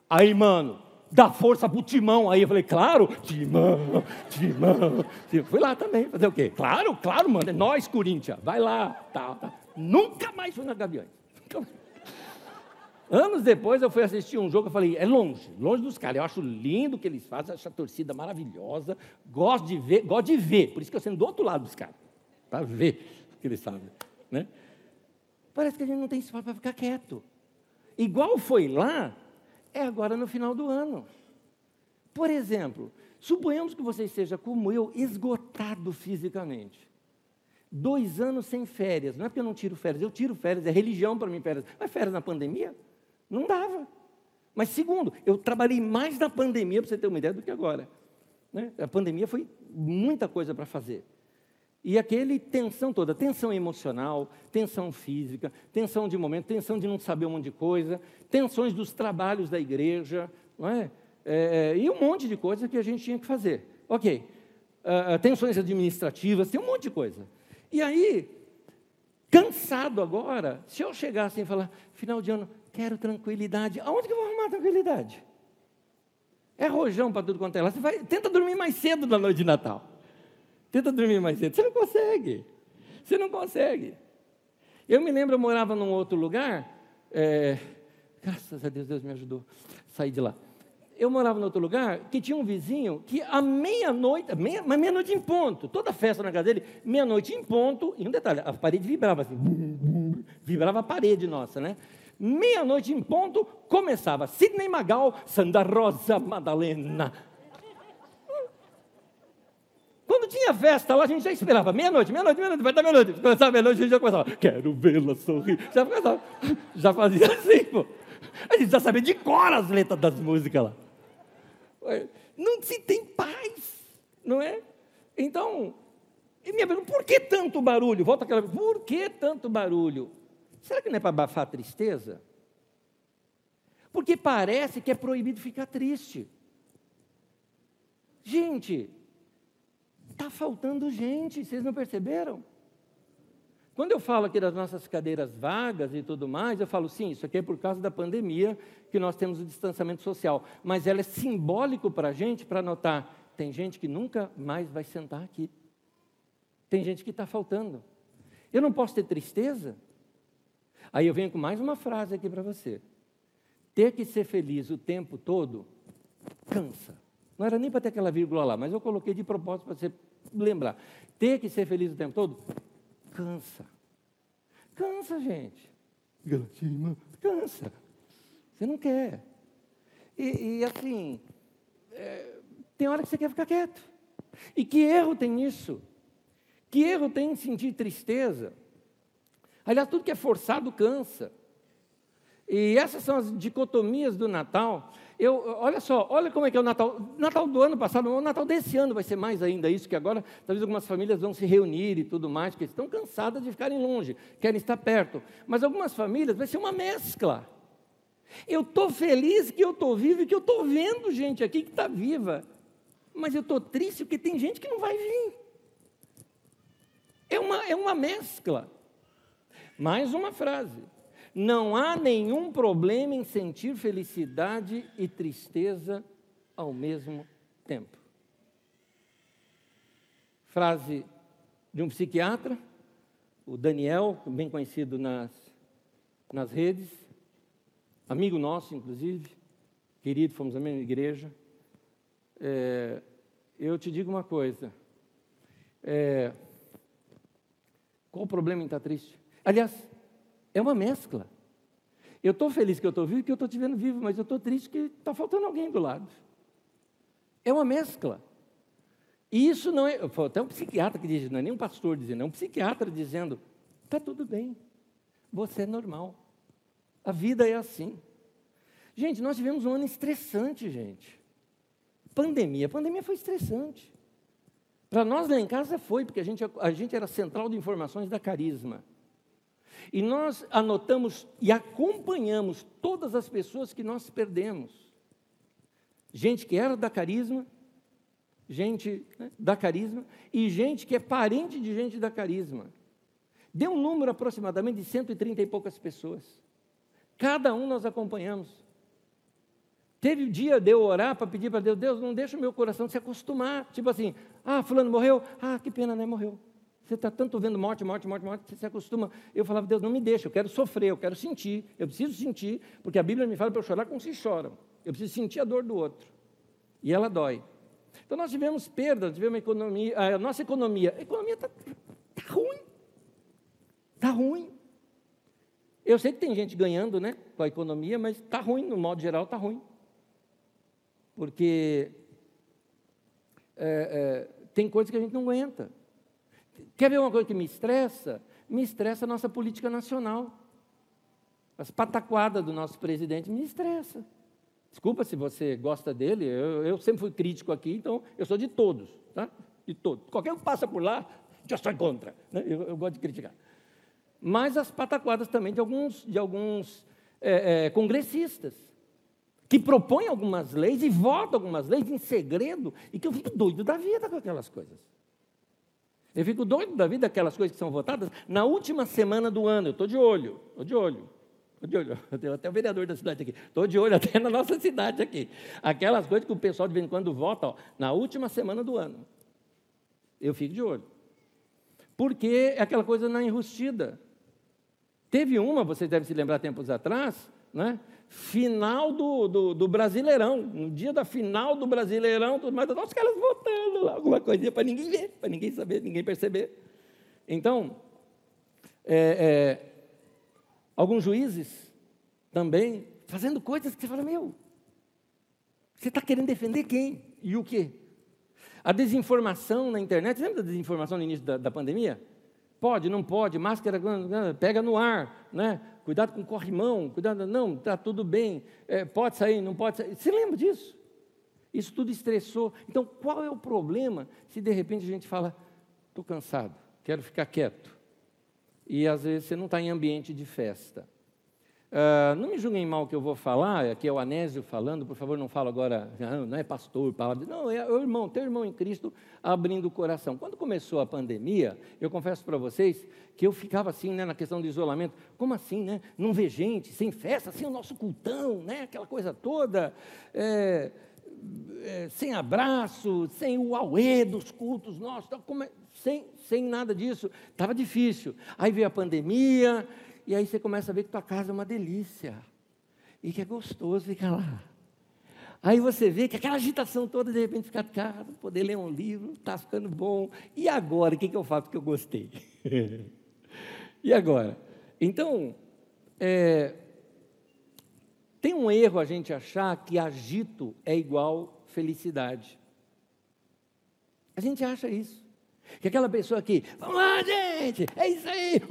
Aí, mano, dá força pro Timão. Aí eu falei, claro, Timão, Timão. Fui lá também, fazer o quê? Claro, claro, mano, é nós, Corinthians, vai lá, tá, tá. Nunca mais fui na Gaviões. Anos depois eu fui assistir um jogo, eu falei, é longe, longe dos caras. Eu acho lindo o que eles fazem, acho a torcida maravilhosa, gosto de ver, gosto de ver. Por isso que eu sendo do outro lado dos caras, para ver o que eles fazem. Né? Parece que a gente não tem espaço para ficar quieto. Igual foi lá, é agora no final do ano. Por exemplo, suponhamos que você esteja como eu, esgotado fisicamente. Dois anos sem férias. Não é porque eu não tiro férias, eu tiro férias, é religião para mim férias. Mas férias na pandemia? Não dava. Mas segundo, eu trabalhei mais na pandemia, para você ter uma ideia, do que agora. Né? A pandemia foi muita coisa para fazer. E aquele tensão toda, tensão emocional, tensão física, tensão de momento, tensão de não saber um monte de coisa, tensões dos trabalhos da igreja, não é? é e um monte de coisa que a gente tinha que fazer. Ok, uh, tensões administrativas, tem um monte de coisa. E aí, cansado agora, se eu chegasse e falar, final de ano, quero tranquilidade. Aonde que eu vou arrumar tranquilidade? É rojão para tudo quanto é lá. Você vai, tenta dormir mais cedo na noite de Natal. Tenta dormir mais cedo. Você não consegue. Você não consegue. Eu me lembro, eu morava num outro lugar. É, graças a Deus, Deus me ajudou a sair de lá. Eu morava em outro lugar que tinha um vizinho que à meia-noite, meia, mas meia-noite em ponto, toda festa na casa dele, meia-noite em ponto, e um detalhe, a parede vibrava assim, vibrava a parede nossa, né? meia-noite em ponto, começava Sidney Magal, Santa Rosa Madalena. Quando tinha festa lá, a gente já esperava. Meia-noite, meia-noite, meia-noite, vai dar meia-noite. Começava meia-noite, a gente já começava. Quero vê-la sorrir. Já começava. Já fazia assim, pô. A gente já sabia de cor as letras das músicas lá. Não se tem paz, não é? Então, minha pergunta, por que tanto barulho? Volta aquela por que tanto barulho? Será que não é para abafar a tristeza? Porque parece que é proibido ficar triste. Gente, está faltando gente, vocês não perceberam? Quando eu falo aqui das nossas cadeiras vagas e tudo mais, eu falo, sim, isso aqui é por causa da pandemia que nós temos o distanciamento social. Mas ela é simbólico para a gente, para notar, tem gente que nunca mais vai sentar aqui. Tem gente que está faltando. Eu não posso ter tristeza? Aí eu venho com mais uma frase aqui para você. Ter que ser feliz o tempo todo cansa. Não era nem para ter aquela vírgula lá, mas eu coloquei de propósito para você lembrar. Ter que ser feliz o tempo todo cansa. Cansa, gente. Cansa. Você não quer. E, e assim, é, tem hora que você quer ficar quieto. E que erro tem nisso? Que erro tem em sentir tristeza? Aliás, tudo que é forçado cansa. E essas são as dicotomias do Natal. Eu, olha só, olha como é que é o Natal. Natal do ano passado, o Natal desse ano vai ser mais ainda isso, que agora talvez algumas famílias vão se reunir e tudo mais, porque estão cansadas de ficarem longe, querem estar perto. Mas algumas famílias vai ser uma mescla. Eu estou feliz que eu estou vivo e que eu estou vendo gente aqui que está viva. Mas eu estou triste porque tem gente que não vai vir. É uma, é uma mescla. Mais uma frase. Não há nenhum problema em sentir felicidade e tristeza ao mesmo tempo. Frase de um psiquiatra, o Daniel, bem conhecido nas, nas redes, amigo nosso, inclusive, querido, fomos a mesma igreja. É, eu te digo uma coisa. É, qual o problema em estar triste? Aliás, é uma mescla. Eu estou feliz que eu estou vivo que eu estou te vendo vivo, mas eu estou triste que está faltando alguém do lado. É uma mescla. E isso não é. Até um psiquiatra que diz, não é nem um pastor dizendo, é um psiquiatra dizendo: está tudo bem, você é normal. A vida é assim. Gente, nós tivemos um ano estressante, gente. Pandemia. A pandemia foi estressante. Para nós lá em casa foi, porque a gente, a gente era central de informações da Carisma. E nós anotamos e acompanhamos todas as pessoas que nós perdemos. Gente que era da carisma, gente né, da carisma, e gente que é parente de gente da carisma. Deu um número aproximadamente de 130 e poucas pessoas. Cada um nós acompanhamos. Teve dia de eu orar para pedir para Deus, Deus, não deixa o meu coração se acostumar. Tipo assim, ah, fulano morreu, ah, que pena, né? Morreu. Você está tanto vendo morte, morte, morte, morte, você se acostuma. Eu falava, Deus, não me deixa, eu quero sofrer, eu quero sentir, eu preciso sentir, porque a Bíblia me fala para eu chorar como se chora. Eu preciso sentir a dor do outro. E ela dói. Então nós tivemos perdas, tivemos economia, a nossa economia, a economia está tá ruim. Está ruim. Eu sei que tem gente ganhando né, com a economia, mas está ruim, no modo geral está ruim. Porque é, é, tem coisas que a gente não aguenta. Quer ver uma coisa que me estressa? Me estressa a nossa política nacional. As pataquadas do nosso presidente me estressa. Desculpa se você gosta dele, eu, eu, sempre fui crítico aqui, então eu sou de todos, tá? De todos. Qualquer um que passa por lá, já sou contra. Né? Eu, eu, gosto de criticar. Mas as pataquadas também de alguns, de alguns é, é, congressistas, que propõem algumas leis e votam algumas leis em segredo, e que eu fico doido da vida com aquelas coisas. Eu fico doido da vida aquelas coisas que são votadas na última semana do ano. Eu estou de olho, estou de olho. Estou de olho. Eu até o vereador da cidade aqui. Estou de olho até na nossa cidade aqui. Aquelas coisas que o pessoal de vez em quando vota ó, na última semana do ano. Eu fico de olho. Porque é aquela coisa na enrustida. Teve uma, vocês devem se lembrar tempos atrás, né? Final do, do, do, Brasileirão, no dia da final do Brasileirão, tudo mais, os caras votando lá, alguma coisinha para ninguém ver, para ninguém saber, ninguém perceber. Então, é, é, alguns juízes também fazendo coisas que você fala, meu, você está querendo defender quem? E o quê? A desinformação na internet, lembra da desinformação no início da, da pandemia? Pode, não pode, máscara, pega no ar, né? cuidado com o corrimão, cuidado, não, está tudo bem, é, pode sair, não pode sair. Você lembra disso? Isso tudo estressou. Então, qual é o problema se de repente a gente fala, estou cansado, quero ficar quieto? E às vezes você não está em ambiente de festa. Uh, não me julguem mal que eu vou falar, aqui é o Anésio falando, por favor, não fala agora, não é pastor, palavra, não, é o irmão, teu irmão em Cristo abrindo o coração. Quando começou a pandemia, eu confesso para vocês que eu ficava assim, né, na questão do isolamento, como assim, né? Não ver gente, sem festa, sem o nosso cultão, né? Aquela coisa toda, é, é, sem abraço, sem o auê dos cultos nossos, é, sem, sem nada disso, estava difícil. Aí veio a pandemia, e aí você começa a ver que tua casa é uma delícia. E que é gostoso ficar lá. Aí você vê que aquela agitação toda, de repente, fica, cara, poder ler um livro, está ficando bom. E agora, o que, que eu faço que eu gostei? e agora? Então, é, tem um erro a gente achar que agito é igual felicidade. A gente acha isso. Que aquela pessoa que, vamos lá, gente, é isso aí,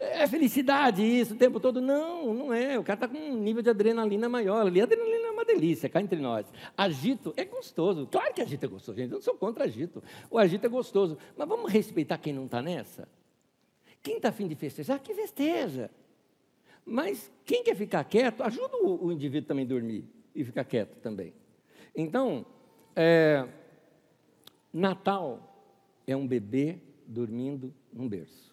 é felicidade isso o tempo todo. Não, não é. O cara está com um nível de adrenalina maior. Ali, adrenalina é uma delícia, cá entre nós. Agito é gostoso. Claro que agito é gostoso, gente. Eu não sou contra agito. O agito é gostoso. Mas vamos respeitar quem não está nessa? Quem está afim de festejar, que festeja. Mas quem quer ficar quieto, ajuda o, o indivíduo também a dormir e ficar quieto também. Então, é, Natal é um bebê dormindo num berço.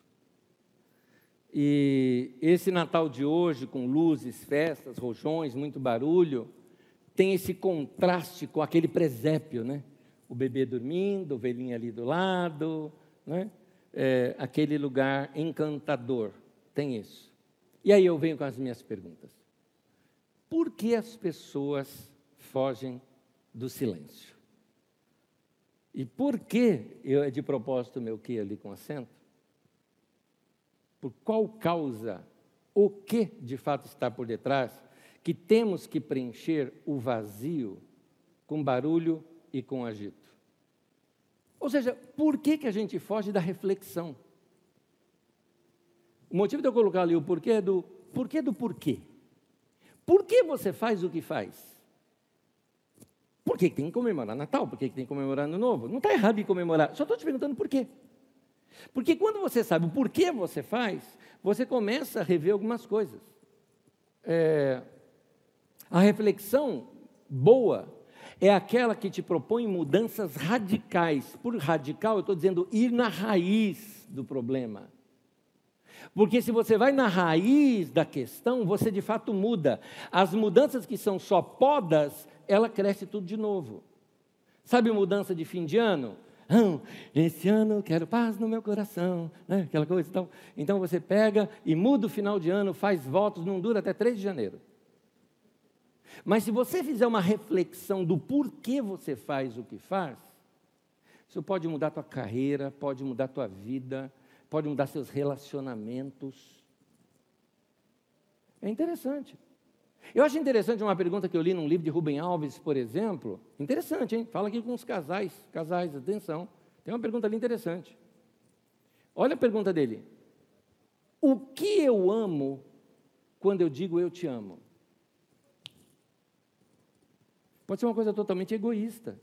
E esse Natal de hoje, com luzes, festas, rojões, muito barulho, tem esse contraste com aquele presépio, né? O bebê dormindo, o velhinho ali do lado, né? É, aquele lugar encantador. Tem isso. E aí eu venho com as minhas perguntas. Por que as pessoas fogem do silêncio? E por que eu é de propósito meu que ali com acento? Por qual causa, o que de fato está por detrás, que temos que preencher o vazio com barulho e com agito? Ou seja, por que, que a gente foge da reflexão? O motivo de eu colocar ali o porquê é do porquê do porquê. Por que você faz o que faz? Por que tem que comemorar Natal? Por que tem que comemorar Ano Novo? Não está errado em comemorar, só estou te perguntando por quê. Porque quando você sabe o porquê você faz, você começa a rever algumas coisas. É, a reflexão boa é aquela que te propõe mudanças radicais. Por radical, eu estou dizendo ir na raiz do problema. Porque se você vai na raiz da questão, você de fato muda. As mudanças que são só podas, ela cresce tudo de novo. Sabe mudança de fim de ano? Não, esse ano quero paz no meu coração, né? aquela coisa. Então, então você pega e muda o final de ano, faz votos, não dura até 3 de janeiro. Mas se você fizer uma reflexão do porquê você faz o que faz, isso pode mudar a tua carreira, pode mudar a tua vida, pode mudar seus relacionamentos. É interessante. Eu acho interessante uma pergunta que eu li num livro de Rubem Alves, por exemplo. Interessante, hein? Fala aqui com os casais. Casais, atenção. Tem uma pergunta ali interessante. Olha a pergunta dele. O que eu amo quando eu digo eu te amo? Pode ser uma coisa totalmente egoísta.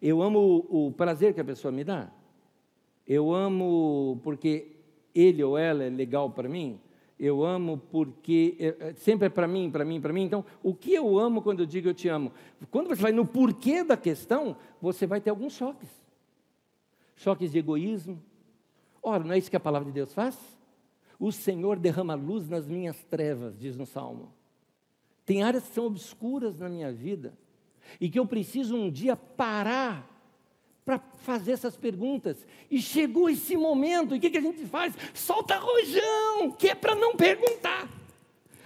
Eu amo o prazer que a pessoa me dá. Eu amo porque ele ou ela é legal para mim eu amo porque é, sempre é para mim, para mim, para mim. Então, o que eu amo quando eu digo eu te amo? Quando você vai no porquê da questão, você vai ter alguns choques. Choques de egoísmo. Ora, não é isso que a palavra de Deus faz? O Senhor derrama luz nas minhas trevas, diz no Salmo. Tem áreas que são obscuras na minha vida e que eu preciso um dia parar para fazer essas perguntas. E chegou esse momento, e o que, que a gente faz? Solta rojão, que é para não perguntar.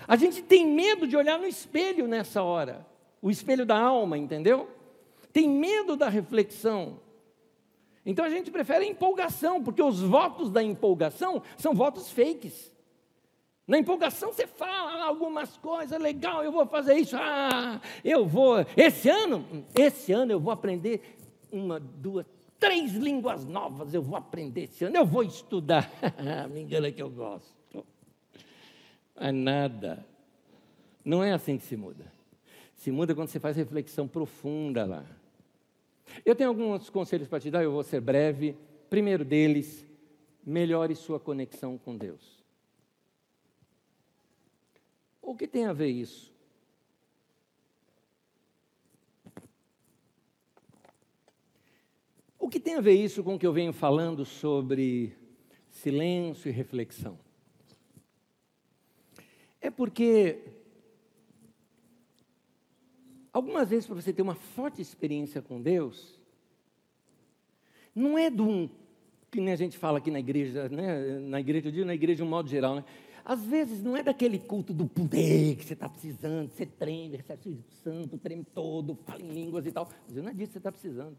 A gente tem medo de olhar no espelho nessa hora, o espelho da alma, entendeu? Tem medo da reflexão. Então a gente prefere a empolgação, porque os votos da empolgação são votos fakes. Na empolgação você fala algumas coisas, legal, eu vou fazer isso, ah, eu vou, esse ano, esse ano eu vou aprender uma, duas, três línguas novas eu vou aprender esse ano, eu vou estudar. Me engana que eu gosto. Mas nada. Não é assim que se muda. Se muda quando você faz reflexão profunda lá. Eu tenho alguns conselhos para te dar, eu vou ser breve. Primeiro deles, melhore sua conexão com Deus. O que tem a ver isso? O que tem a ver isso com o que eu venho falando sobre silêncio e reflexão? É porque algumas vezes para você ter uma forte experiência com Deus, não é de um que nem a gente fala aqui na igreja, né? Na igreja, eu digo na igreja de um modo geral, né? Às vezes não é daquele culto do poder que você está precisando, você treme, recebe o Santo, treme todo, fala em línguas e tal. Mas não é disso que você está precisando.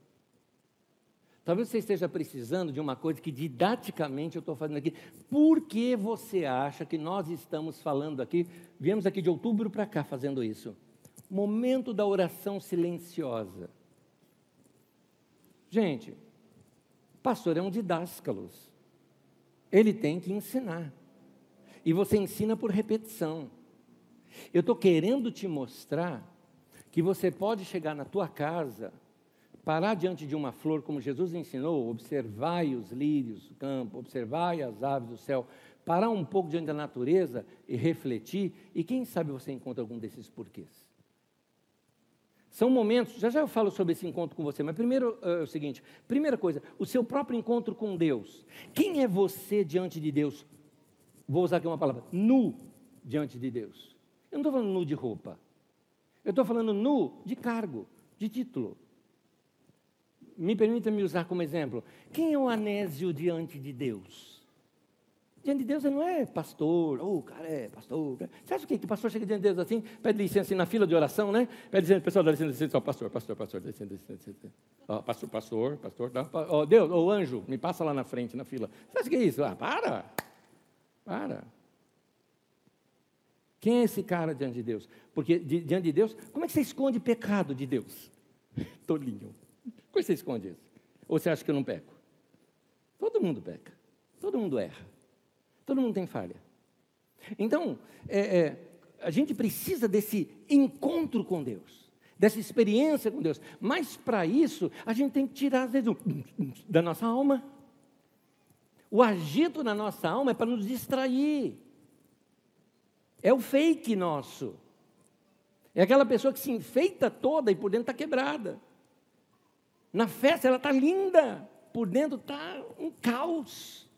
Talvez você esteja precisando de uma coisa que didaticamente eu estou fazendo aqui. Por que você acha que nós estamos falando aqui? Viemos aqui de outubro para cá fazendo isso. Momento da oração silenciosa. Gente, pastor é um didáscalos. Ele tem que ensinar. E você ensina por repetição. Eu estou querendo te mostrar que você pode chegar na tua casa parar diante de uma flor, como Jesus ensinou, observai os lírios do campo, observai as aves do céu, parar um pouco diante da natureza e refletir, e quem sabe você encontra algum desses porquês. São momentos, já já eu falo sobre esse encontro com você, mas primeiro é o seguinte: primeira coisa, o seu próprio encontro com Deus. Quem é você diante de Deus? Vou usar aqui uma palavra: nu diante de Deus. Eu não estou falando nu de roupa, eu estou falando nu de cargo, de título me permita me usar como exemplo. Quem é o anésio diante de Deus? Diante de Deus ele não é pastor, oh, o cara é pastor. Você acha? Que o pastor chega diante de Deus assim, pede licença assim, na fila de oração, né? Pede licença, pessoal, dá licença, licença, oh, pastor, pastor, pastor, licença, licença, licença. Oh, pastor, pastor, pastor, dá, oh, Deus, o oh, anjo, me passa lá na frente, na fila. Você acha que é isso? Ah, para, para. Quem é esse cara diante de Deus? Porque diante de Deus, como é que você esconde pecado de Deus? Tolinho. Que você esconde isso? Ou você acha que eu não peco? Todo mundo peca. Todo mundo erra. Todo mundo tem falha. Então, é, é, a gente precisa desse encontro com Deus, dessa experiência com Deus. Mas para isso, a gente tem que tirar, às vezes, da nossa alma. O agito na nossa alma é para nos distrair. É o fake nosso. É aquela pessoa que se enfeita toda e por dentro está quebrada. Na festa ela está linda, por dentro está um caos.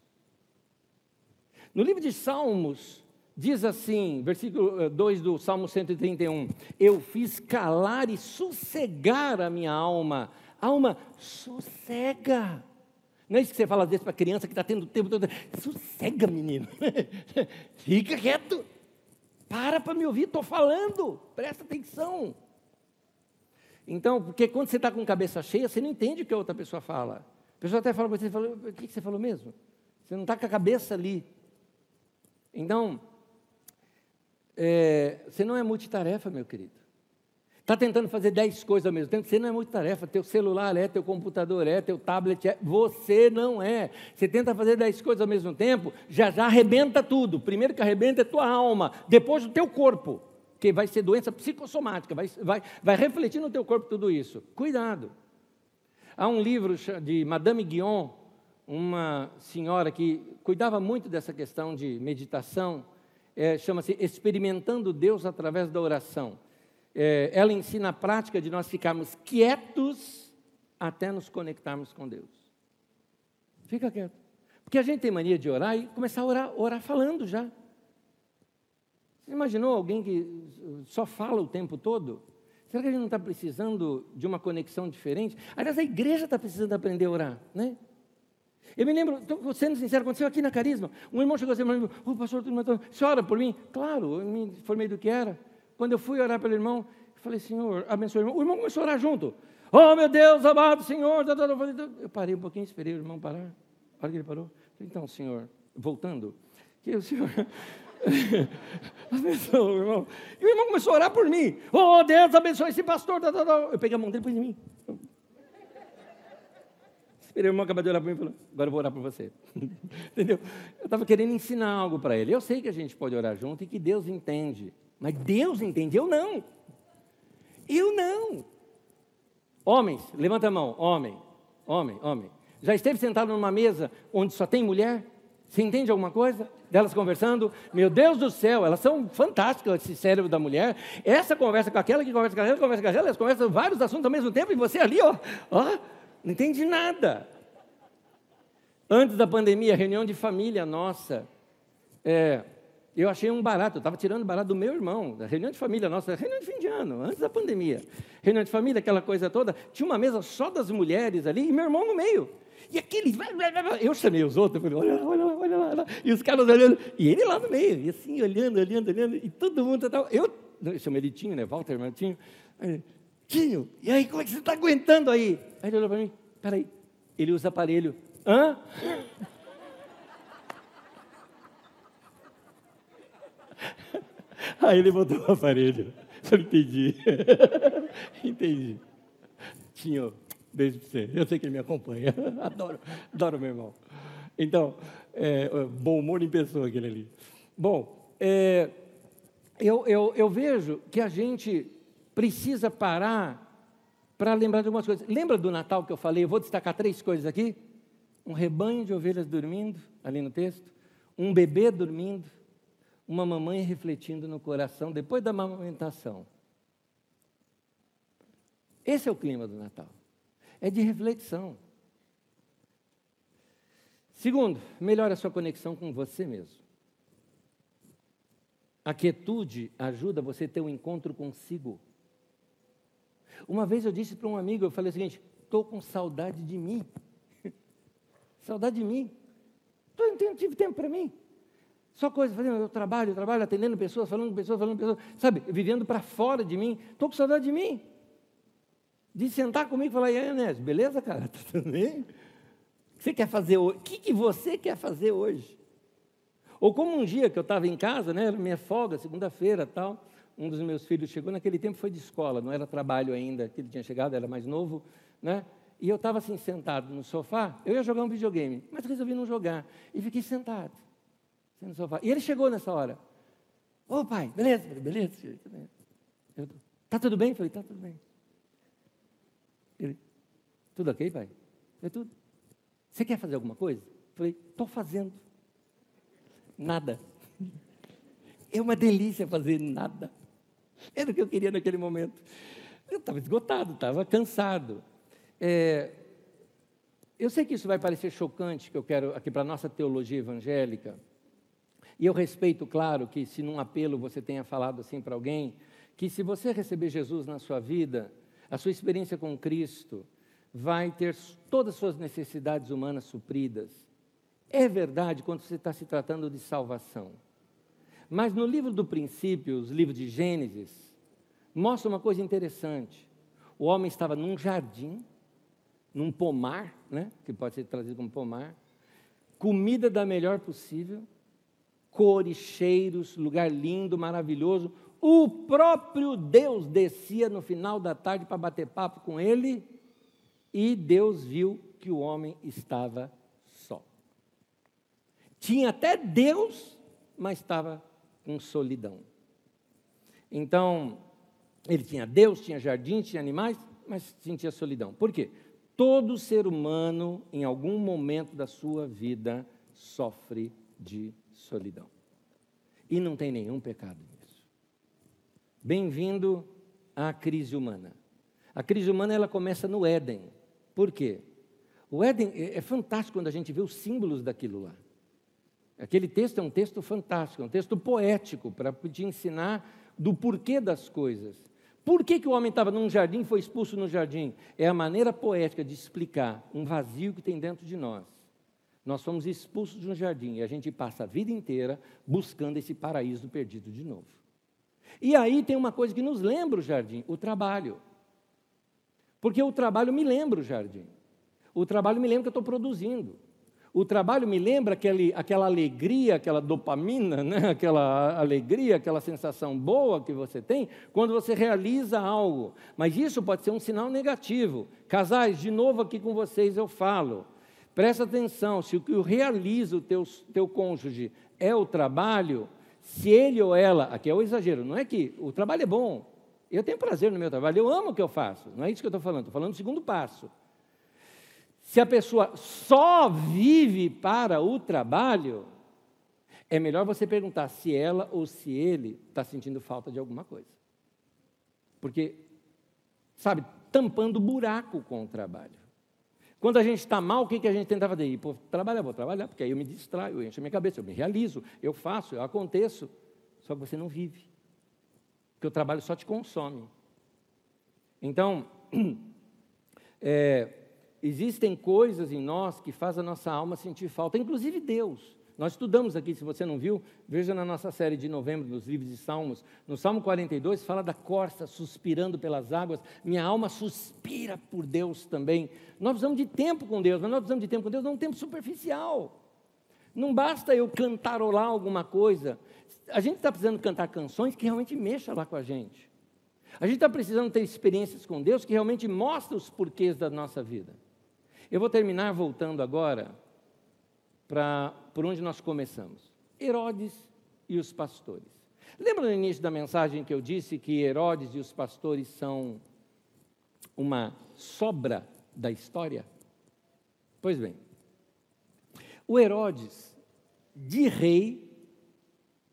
No livro de Salmos, diz assim, versículo 2 eh, do Salmo 131, Eu fiz calar e sossegar a minha alma alma, sossega. Não é isso que você fala às vezes para a criança que está tendo tempo todo. Sossega, menino. Fica quieto. Para para me ouvir, estou falando. Presta atenção. Então, porque quando você está com cabeça cheia, você não entende o que a outra pessoa fala. A pessoa até fala para você, fala, o que você falou mesmo? Você não está com a cabeça ali. Então, é, você não é multitarefa, meu querido. Está tentando fazer dez coisas ao mesmo tempo, você não é multitarefa. Teu celular é, teu computador é, teu tablet é. Você não é. Você tenta fazer dez coisas ao mesmo tempo, já já arrebenta tudo. Primeiro que arrebenta é tua alma, depois o teu corpo que vai ser doença psicossomática, vai, vai, vai refletir no teu corpo tudo isso. Cuidado. Há um livro de Madame Guion, uma senhora que cuidava muito dessa questão de meditação, é, chama-se Experimentando Deus através da oração. É, ela ensina a prática de nós ficarmos quietos até nos conectarmos com Deus. Fica quieto. Porque a gente tem mania de orar e começar a orar, orar falando já. Você imaginou alguém que só fala o tempo todo? Será que a gente não está precisando de uma conexão diferente? Aliás, a igreja está precisando aprender a orar, né? Eu me lembro, sendo sincero, aconteceu aqui na Carisma. Um irmão chegou assim para mim, oh, pastor, você ora por mim? Claro, eu me informei do que era. Quando eu fui orar pelo irmão, eu falei, Senhor, abençoe o irmão. O irmão começou a orar junto. Oh, meu Deus, amado Senhor. Eu parei um pouquinho, esperei o irmão parar. A hora que ele parou, falei, então, Senhor, voltando, que o Senhor abençoa o irmão. E o irmão começou a orar por mim. Oh, Deus, abençoe esse pastor. Eu peguei a mão dele e pus em mim. Esperei o irmão acabar de orar por mim e falou: Agora eu vou orar por você. Entendeu? Eu estava querendo ensinar algo para ele. Eu sei que a gente pode orar junto e que Deus entende. Mas Deus entende, eu não. Eu não. Homens, levanta a mão. Homem, homem, homem. Já esteve sentado numa mesa onde só tem mulher? Você entende alguma coisa? Delas conversando, meu Deus do céu, elas são fantásticas, esse cérebro da mulher. Essa conversa com aquela, que conversa com aquela, conversa com aquela, elas conversam vários assuntos ao mesmo tempo, e você ali, ó, ó, não entende nada. Antes da pandemia, reunião de família nossa, é, eu achei um barato, eu estava tirando barato do meu irmão, da reunião de família nossa, reunião de fim de ano, antes da pandemia. Reunião de família, aquela coisa toda, tinha uma mesa só das mulheres ali, e meu irmão no meio. E aquele. Eu chamei os outros, falei, olha lá, olha lá, olha lá. E os caras olhando, e ele lá no meio, e assim, olhando, olhando, olhando, e todo mundo tal. Eu, eu chamei ele Tinho, né? Walter, meu Tinho. Aí, Tinho, e aí, como é que você está aguentando aí? Aí ele olhou para mim, peraí, ele usa aparelho. Hã? Aí ele botou o aparelho. Eu entendi. entendi. Tinho, Para você. Eu sei que ele me acompanha. adoro, adoro meu irmão. Então, é, bom humor em pessoa aquele ali. Bom, é, eu, eu, eu vejo que a gente precisa parar para lembrar de algumas coisas. Lembra do Natal que eu falei? Eu vou destacar três coisas aqui. Um rebanho de ovelhas dormindo, ali no texto. Um bebê dormindo. Uma mamãe refletindo no coração depois da amamentação. Esse é o clima do Natal é de reflexão. Segundo, melhore a sua conexão com você mesmo. A quietude ajuda você a ter um encontro consigo. Uma vez eu disse para um amigo, eu falei o seguinte: estou com saudade de mim. saudade de mim. Tô, não tive tempo para mim. Só coisa, fazendo eu trabalho, eu trabalho, atendendo pessoas, falando com pessoas, falando com pessoas, sabe, vivendo para fora de mim. Estou com saudade de mim de sentar comigo e falar, e aí, Anésio, beleza, cara? Tá tudo bem? O que você quer fazer hoje? O que, que você quer fazer hoje? Ou como um dia que eu estava em casa, né, minha folga, segunda-feira tal, um dos meus filhos chegou, naquele tempo foi de escola, não era trabalho ainda, que ele tinha chegado, era mais novo, né? E eu estava assim, sentado no sofá, eu ia jogar um videogame, mas resolvi não jogar, e fiquei sentado, no sofá. E ele chegou nessa hora. Ô pai, beleza? Beleza, filho? Tá tudo bem? Falei, tá tudo bem. Ele, tudo ok, pai? É tudo. Você quer fazer alguma coisa? Falei, estou fazendo. Nada. É uma delícia fazer nada. Era o que eu queria naquele momento. Eu estava esgotado, estava cansado. É, eu sei que isso vai parecer chocante, que eu quero aqui para a nossa teologia evangélica. E eu respeito, claro, que se num apelo você tenha falado assim para alguém, que se você receber Jesus na sua vida, a sua experiência com Cristo vai ter todas as suas necessidades humanas supridas. É verdade quando você está se tratando de salvação. Mas no livro do princípio, os livros de Gênesis, mostra uma coisa interessante. O homem estava num jardim, num pomar, né, que pode ser trazido como pomar, comida da melhor possível, cores, cheiros, lugar lindo, maravilhoso. O próprio Deus descia no final da tarde para bater papo com ele, e Deus viu que o homem estava só. Tinha até Deus, mas estava com solidão. Então, ele tinha Deus, tinha jardim, tinha animais, mas sentia solidão. Por quê? Todo ser humano, em algum momento da sua vida, sofre de solidão. E não tem nenhum pecado nisso. Bem-vindo à crise humana. A crise humana ela começa no Éden. Por quê? O Éden é, é fantástico quando a gente vê os símbolos daquilo lá. Aquele texto é um texto fantástico, é um texto poético para te ensinar do porquê das coisas. Por que, que o homem estava num jardim e foi expulso no jardim? É a maneira poética de explicar um vazio que tem dentro de nós. Nós fomos expulsos de um jardim e a gente passa a vida inteira buscando esse paraíso perdido de novo. E aí tem uma coisa que nos lembra o jardim: o trabalho. Porque o trabalho me lembra o jardim. O trabalho me lembra que eu estou produzindo. O trabalho me lembra aquele, aquela alegria, aquela dopamina, né? aquela alegria, aquela sensação boa que você tem quando você realiza algo. Mas isso pode ser um sinal negativo. Casais, de novo aqui com vocês eu falo. Presta atenção, se o que realiza o teu, teu cônjuge é o trabalho, se ele ou ela, aqui é o exagero, não é que o trabalho é bom, eu tenho prazer no meu trabalho, eu amo o que eu faço, não é isso que eu estou falando, estou falando do segundo passo. Se a pessoa só vive para o trabalho, é melhor você perguntar se ela ou se ele está sentindo falta de alguma coisa. Porque, sabe, tampando buraco com o trabalho. Quando a gente está mal, o que, que a gente tenta fazer? Pô, trabalhar, vou trabalhar, porque aí eu me distraio, eu encho a minha cabeça, eu me realizo, eu faço, eu aconteço. Só que você não vive. Porque o trabalho só te consome. Então, é, existem coisas em nós que fazem a nossa alma sentir falta, inclusive Deus. Nós estudamos aqui, se você não viu, veja na nossa série de novembro, nos livros de Salmos. No Salmo 42, fala da corça suspirando pelas águas. Minha alma suspira por Deus também. Nós precisamos de tempo com Deus, mas nós precisamos de tempo com Deus, não um tempo superficial. Não basta eu cantarolar alguma coisa. A gente está precisando cantar canções que realmente mexam lá com a gente. A gente está precisando ter experiências com Deus que realmente mostram os porquês da nossa vida. Eu vou terminar voltando agora para por onde nós começamos. Herodes e os pastores. Lembra no início da mensagem que eu disse que Herodes e os pastores são uma sobra da história? Pois bem, o Herodes, de rei,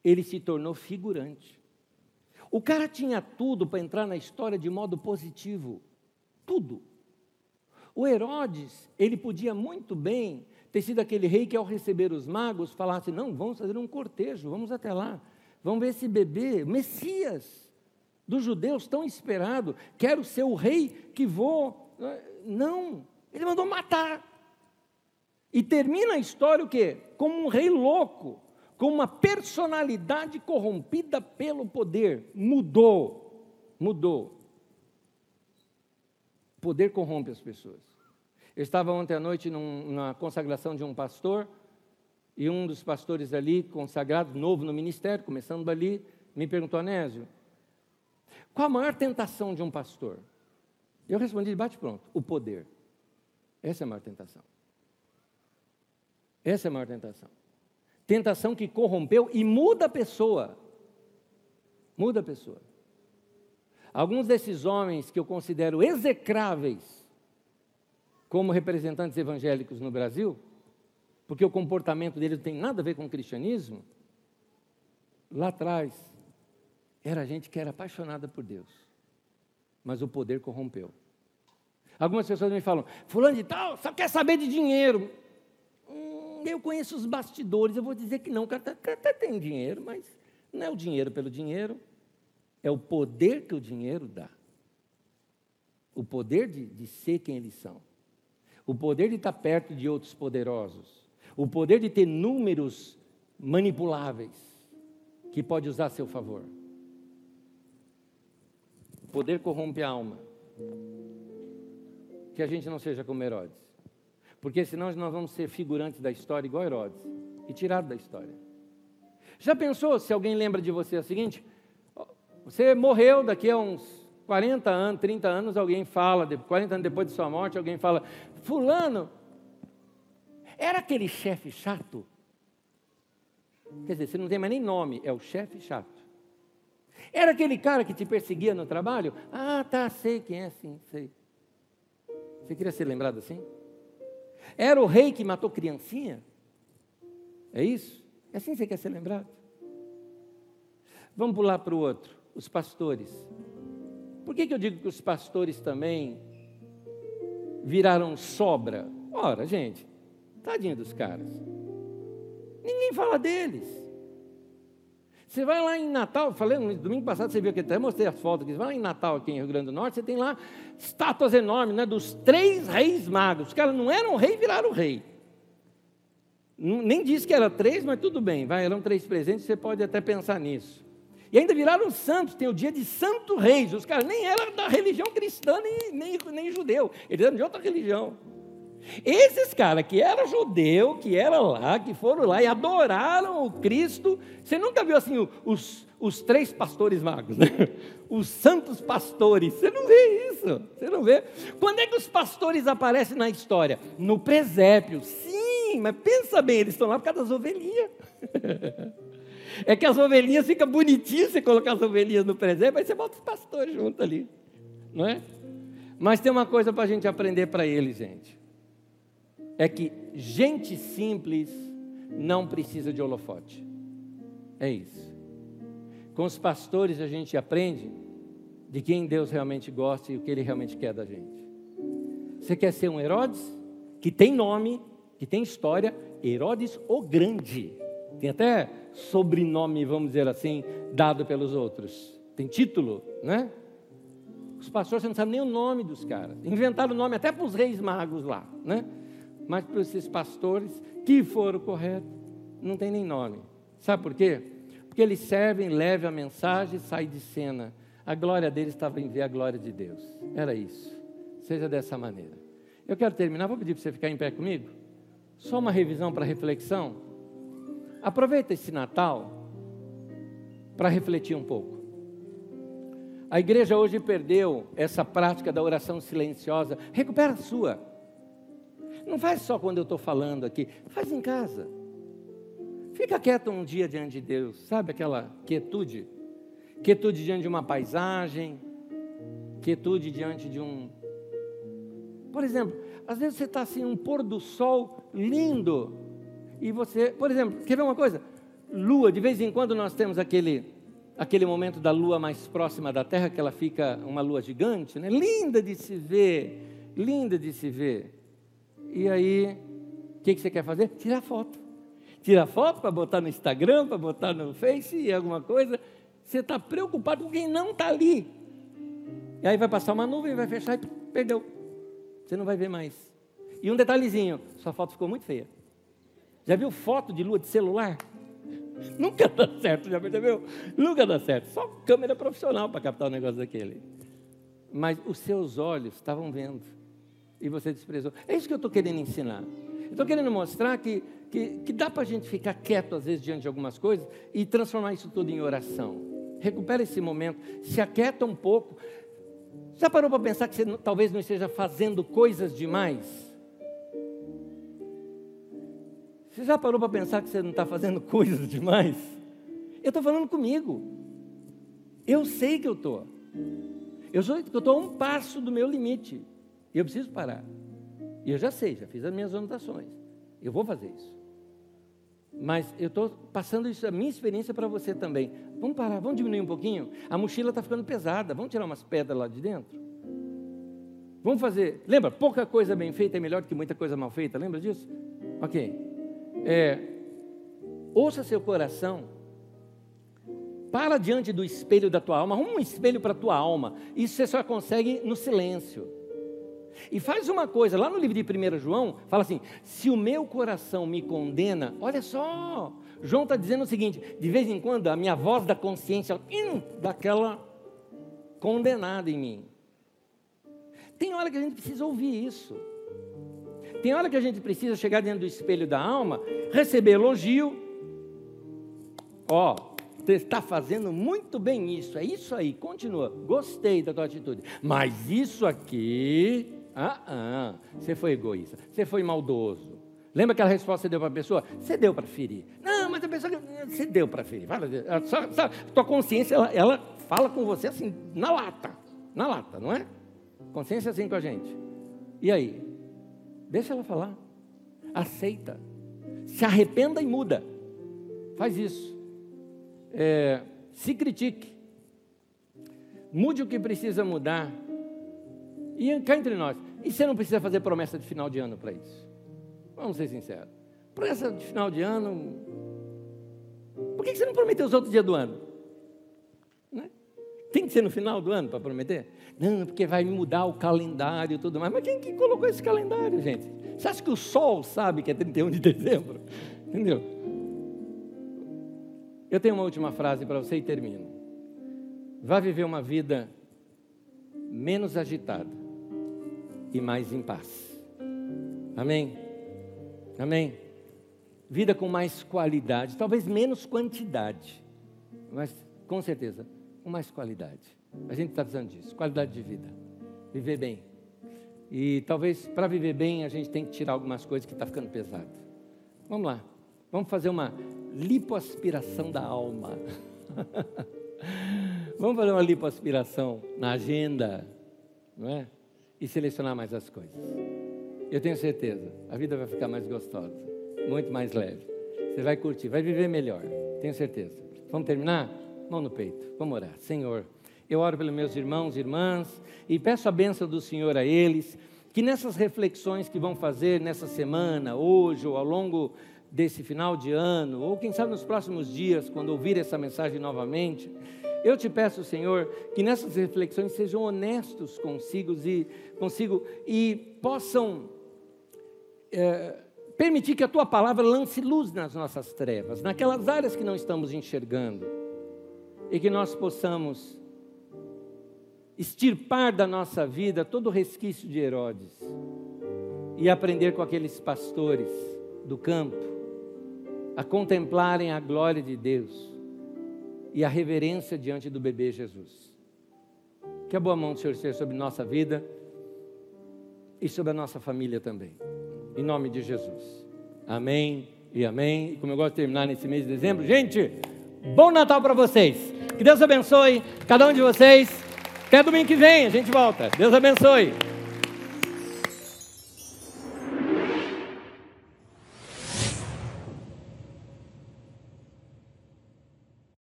ele se tornou figurante. O cara tinha tudo para entrar na história de modo positivo. Tudo. O Herodes, ele podia muito bem ter sido aquele rei que, ao receber os magos, falasse: Não, vamos fazer um cortejo, vamos até lá, vamos ver esse bebê, Messias dos judeus tão esperado, quero ser o rei que vou. Não, ele mandou matar. E termina a história o quê? Como um rei louco, com uma personalidade corrompida pelo poder. Mudou, mudou. O poder corrompe as pessoas. Eu estava ontem à noite num, consagração de um pastor, e um dos pastores ali, consagrado, novo no ministério, começando ali, me perguntou, Anésio, qual a maior tentação de um pastor? Eu respondi, bate pronto, o poder. Essa é a maior tentação. Essa é a maior tentação. Tentação que corrompeu e muda a pessoa. Muda a pessoa. Alguns desses homens que eu considero execráveis, como representantes evangélicos no Brasil, porque o comportamento deles não tem nada a ver com o cristianismo, lá atrás era gente que era apaixonada por Deus, mas o poder corrompeu. Algumas pessoas me falam, fulano de tal, só quer saber de dinheiro. Hum, eu conheço os bastidores, eu vou dizer que não, o cara até, até tem dinheiro, mas não é o dinheiro pelo dinheiro, é o poder que o dinheiro dá. o poder de, de ser quem eles são, o poder de estar perto de outros poderosos, o poder de ter números manipuláveis que pode usar a seu favor. O poder corrompe a alma. Que a gente não seja como Herodes. Porque senão nós vamos ser figurantes da história igual Herodes e tirados da história. Já pensou se alguém lembra de você é o seguinte? Você morreu daqui a uns 40 anos, 30 anos, alguém fala, 40 anos depois de sua morte, alguém fala: Fulano, era aquele chefe chato? Quer dizer, você não tem mais nem nome, é o chefe chato. Era aquele cara que te perseguia no trabalho? Ah, tá, sei quem é, sim, sei. Você queria ser lembrado assim? Era o rei que matou criancinha? É isso? É assim que você quer ser lembrado? Vamos pular para o outro, os pastores. Por que, que eu digo que os pastores também viraram sobra? Ora, gente, tadinho dos caras. Ninguém fala deles. Você vai lá em Natal, falei no domingo passado, você viu que até mostrei as fotos, você vai lá em Natal, aqui em Rio Grande do Norte, você tem lá estátuas enormes, né, dos três reis magos. Os caras não eram rei, viraram rei. Nem disse que era três, mas tudo bem, vai, eram três presentes, você pode até pensar nisso. E ainda viraram santos, tem o dia de Santo Reis. Os caras nem eram da religião cristã, nem, nem, nem judeu, eles eram de outra religião. Esses caras que eram judeu, que eram lá, que foram lá e adoraram o Cristo, você nunca viu assim os, os três pastores magos, né? os santos pastores, você não vê isso, você não vê. Quando é que os pastores aparecem na história? No presépio, sim, mas pensa bem, eles estão lá por causa das ovelhinhas. É que as ovelhinhas ficam bonitinhas você colocar as ovelhinhas no presépio, aí você bota os pastores junto ali, não é? Mas tem uma coisa para a gente aprender para eles, gente. É que gente simples não precisa de holofote. É isso. Com os pastores a gente aprende de quem Deus realmente gosta e o que Ele realmente quer da gente. Você quer ser um Herodes? Que tem nome, que tem história, Herodes o Grande. Tem até sobrenome, vamos dizer assim, dado pelos outros. Tem título, né? Os pastores, não sabe nem o nome dos caras. Inventaram o nome até para os reis magos lá, né? Mas para esses pastores que foram corretos, não tem nem nome. Sabe por quê? Porque eles servem, levam a mensagem e saem de cena. A glória deles estava em ver a glória de Deus. Era isso. Seja dessa maneira. Eu quero terminar, vou pedir para você ficar em pé comigo. Só uma revisão para reflexão. Aproveita esse Natal para refletir um pouco. A igreja hoje perdeu essa prática da oração silenciosa. Recupera a sua. Não faz só quando eu estou falando aqui, faz em casa. Fica quieto um dia diante de Deus, sabe aquela quietude? Quietude diante de uma paisagem, quietude diante de um. Por exemplo, às vezes você está assim, um pôr do sol lindo, e você, por exemplo, quer ver uma coisa? Lua, de vez em quando nós temos aquele, aquele momento da lua mais próxima da Terra, que ela fica uma lua gigante, né? linda de se ver, linda de se ver. E aí, o que, que você quer fazer? Tirar foto. Tirar foto para botar no Instagram, para botar no Face e alguma coisa. Você está preocupado com quem não está ali. E aí vai passar uma nuvem, vai fechar e perdeu. Você não vai ver mais. E um detalhezinho, sua foto ficou muito feia. Já viu foto de lua de celular? Nunca dá certo, já percebeu? Nunca dá certo. Só câmera profissional para captar um negócio daquele. Mas os seus olhos estavam vendo e você desprezou. É isso que eu estou querendo ensinar. Estou querendo mostrar que, que, que dá para a gente ficar quieto às vezes diante de algumas coisas e transformar isso tudo em oração. Recupera esse momento, se aquieta um pouco. Já parou para pensar que você talvez não esteja fazendo coisas demais? Você já parou para pensar que você não está fazendo coisas demais? Eu estou falando comigo. Eu sei que eu estou. Eu estou a um passo do meu limite. E eu preciso parar. E eu já sei, já fiz as minhas anotações. Eu vou fazer isso. Mas eu estou passando isso, a minha experiência para você também. Vamos parar, vamos diminuir um pouquinho. A mochila está ficando pesada. Vamos tirar umas pedras lá de dentro? Vamos fazer. Lembra, pouca coisa bem feita é melhor do que muita coisa mal feita. Lembra disso? Ok. É, ouça seu coração. para diante do espelho da tua alma, arruma um espelho para a tua alma. Isso você só consegue no silêncio. E faz uma coisa, lá no livro de 1 João, fala assim: se o meu coração me condena, olha só, João está dizendo o seguinte: de vez em quando a minha voz da consciência, hum, daquela condenada em mim. Tem hora que a gente precisa ouvir isso. Tem hora que a gente precisa chegar dentro do espelho da alma, receber elogio. Ó, você está fazendo muito bem isso, é isso aí, continua. Gostei da tua atitude. Mas isso aqui, ah, ah, você foi egoísta, você foi maldoso. Lembra aquela resposta que você deu para a pessoa? Você deu para ferir. Não, mas a pessoa você deu para ferir. Fala, só, só, tua consciência, ela, ela fala com você assim, na lata. Na lata, não é? Consciência assim com a gente. E aí? Deixa ela falar. Aceita. Se arrependa e muda. Faz isso. É, se critique. Mude o que precisa mudar. E cá entre nós. E você não precisa fazer promessa de final de ano para isso. Vamos ser sinceros. Promessa de final de ano. Por que você não prometeu os outros dias do ano? Né? Tem que ser no final do ano para prometer? Não, porque vai mudar o calendário e tudo mais. Mas quem que colocou esse calendário, gente? Você acha que o sol sabe que é 31 de dezembro? Entendeu? Eu tenho uma última frase para você e termino. Vá viver uma vida menos agitada e mais em paz. Amém? Amém? Vida com mais qualidade, talvez menos quantidade, mas com certeza com mais qualidade. A gente está precisando disso, qualidade de vida, viver bem. E talvez para viver bem a gente tem que tirar algumas coisas que está ficando pesado. Vamos lá, vamos fazer uma lipoaspiração da alma. vamos fazer uma lipoaspiração na agenda, não é? E selecionar mais as coisas. Eu tenho certeza, a vida vai ficar mais gostosa, muito mais leve. Você vai curtir, vai viver melhor, tenho certeza. Vamos terminar? Mão no peito, vamos orar. Senhor. Eu oro pelos meus irmãos e irmãs e peço a bênção do Senhor a eles, que nessas reflexões que vão fazer nessa semana, hoje ou ao longo desse final de ano, ou quem sabe nos próximos dias, quando ouvir essa mensagem novamente, eu te peço, Senhor, que nessas reflexões sejam honestos consigo e, consigo, e possam é, permitir que a tua palavra lance luz nas nossas trevas, naquelas áreas que não estamos enxergando, e que nós possamos extirpar da nossa vida todo o resquício de Herodes e aprender com aqueles pastores do campo a contemplarem a glória de Deus e a reverência diante do bebê Jesus. Que a boa mão do Senhor seja sobre nossa vida e sobre a nossa família também. Em nome de Jesus. Amém e amém. E como eu gosto de terminar nesse mês de dezembro, gente, bom Natal para vocês. Que Deus abençoe cada um de vocês. Até domingo que vem, a gente volta. Deus abençoe.